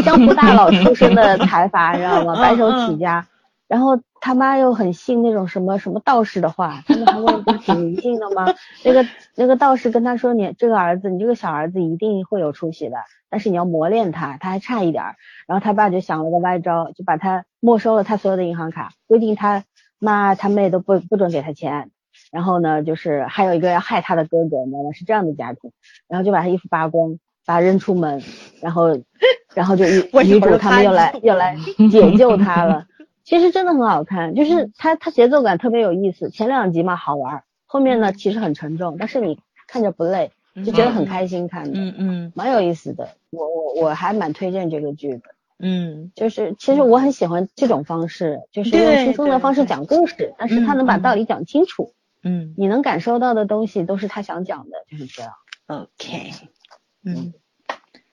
江湖大佬出身的财阀，你知道吗？白手起家，然后他妈又很信那种什么什么道士的话，他们韩国人不是挺迷信的吗？那个那个道士跟他说，你这个儿子，你这个小儿子一定会有出息的，但是你要磨练他，他还差一点儿。然后他爸就想了个歪招，就把他没收了他所有的银行卡，规定他妈他妹都不不准给他钱。然后呢，就是还有一个要害他的哥哥，你知道吗？是这样的家庭，然后就把他衣服扒光，把他扔出门，然后，然后就女女主他们又来你又来解救他了。其实真的很好看，就是它它节奏感特别有意思。前两集嘛好玩，后面呢其实很沉重，但是你看着不累，就觉得很开心看的，嗯嗯蛮有意思的。我我我还蛮推荐这个剧的。嗯就是其实我很喜欢这种方式，就是用轻松的方式讲故事，但是他能把道理讲清楚，嗯你能感受到的东西都是他想讲的，就是这样。，OK，嗯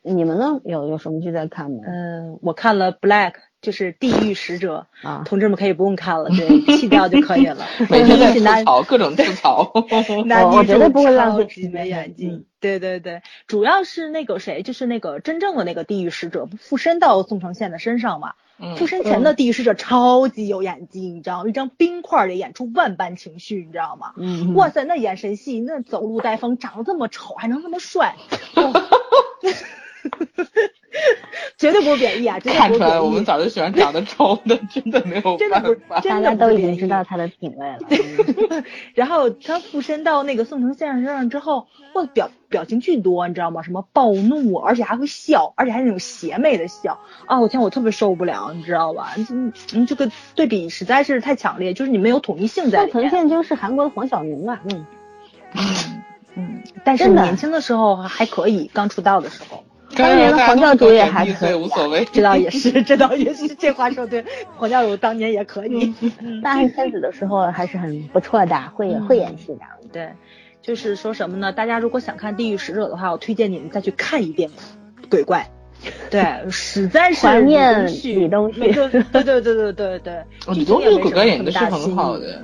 你们呢？有有什么剧在看吗？嗯，我看了 Black，就是地狱使者，啊，同志们可以不用看了，对，弃掉就可以了。每天在 吐槽各种吐槽。男女主我我绝对不会浪费超级时间没演技嗯。对对对，主要是那个谁，就是那个真正的那个地狱使者附身到宋承宪的身上嘛。嗯附身前的地狱使者超级有演技，你知道吗？一张冰块里演出万般情绪，你知道吗？嗯，哇塞，那眼神戏，那走路带风，长得这么丑还能这么帅，哦 绝对不是贬义啊，真的看出来不是我们早就喜欢长得丑的，真的没有真的不是办法。真大的不是贬义家都已经知道他的品味了。嗯 然后他附身到那个宋承宪身上之后，哇，表表情巨多，你知道吗？什么暴怒，而且还会笑，而且还是那种邪魅的笑啊！我天，我特别受不了，你知道吧？嗯，嗯这个对比实在是太强烈，就是你没有统一性在宋承。宪就是韩国的黄晓明嘛，嗯，嗯嗯，但是年轻的时候还可以，刚出道的时候，当年的黄教主也还可以无所谓。这倒也是，这倒也是，这话说对，黄教主当年也可以。大汉天子的时候还是很不错的，会嗯会演戏的。对，就是说什么呢？大家如果想看《地狱使者》的话，我推荐你们再去看一遍《鬼怪》。对，实在是怀念李李东旭对对对对对对 李东旭鬼怪演的的是很好。的，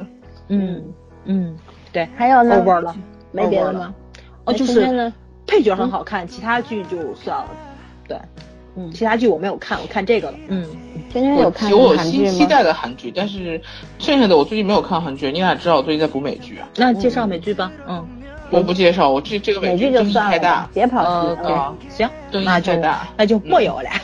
嗯嗯，对还有呢？，over 了，没别的吗？哦，就是呢？配角很好看，其他剧就算了。对，嗯，其他剧我没有看，我看这个了。嗯，天天有我看有我韩剧吗？期期待的韩剧，但是剩下的我最近没有看韩剧。你俩知道我最近在补美剧啊？那介绍美剧吧。嗯，我不介绍，我这这个美剧剧争议就算了吧太大，，别跑呃，题。对嗯，行，争议那就太大。那就没有了。嗯，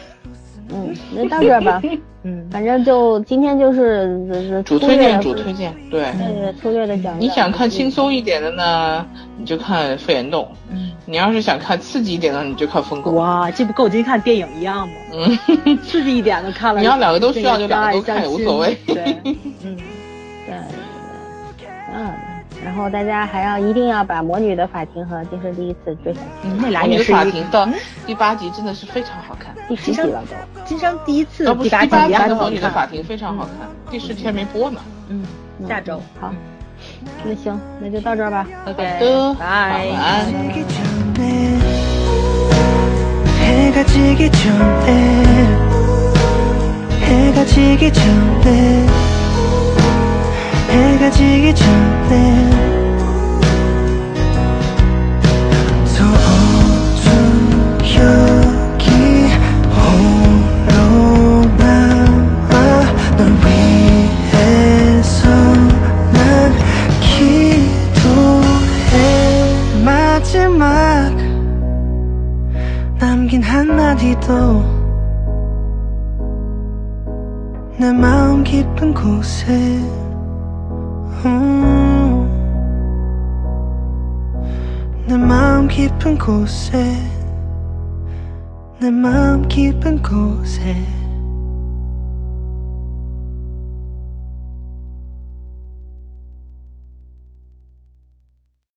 那到这儿吧。嗯，反正就今天就是就是主推荐，主推荐，对。对粗略的讲讲。你想看轻松一点的呢，你就看《肺炎洞》；嗯，你要是想看刺激一点的，你就看《疯狗》。哇，这不跟我今天看电影一样吗？嗯，刺激一点的看了。你要两个都需要就两个都看也无所谓对，嗯，对，嗯，然后大家还要一定要把《魔女的法庭》和《今生第一次》追下去。嗯那俩你的也是法庭到第八集真的是非常好看，第十集了都。今生第一次第八集第八集也很好的魔女的法。庭非常好看，第十集还没播呢。嗯，下周好，那行，那就到这儿吧。的拜晚安。 해가 지기 전에 어둠 여기 홀로 널 위해서 난 기도해. 마지막 남긴 한마디도 내 마음 깊은 곳에 음, 내 마음 깊은 곳에 내 마음 깊은 곳에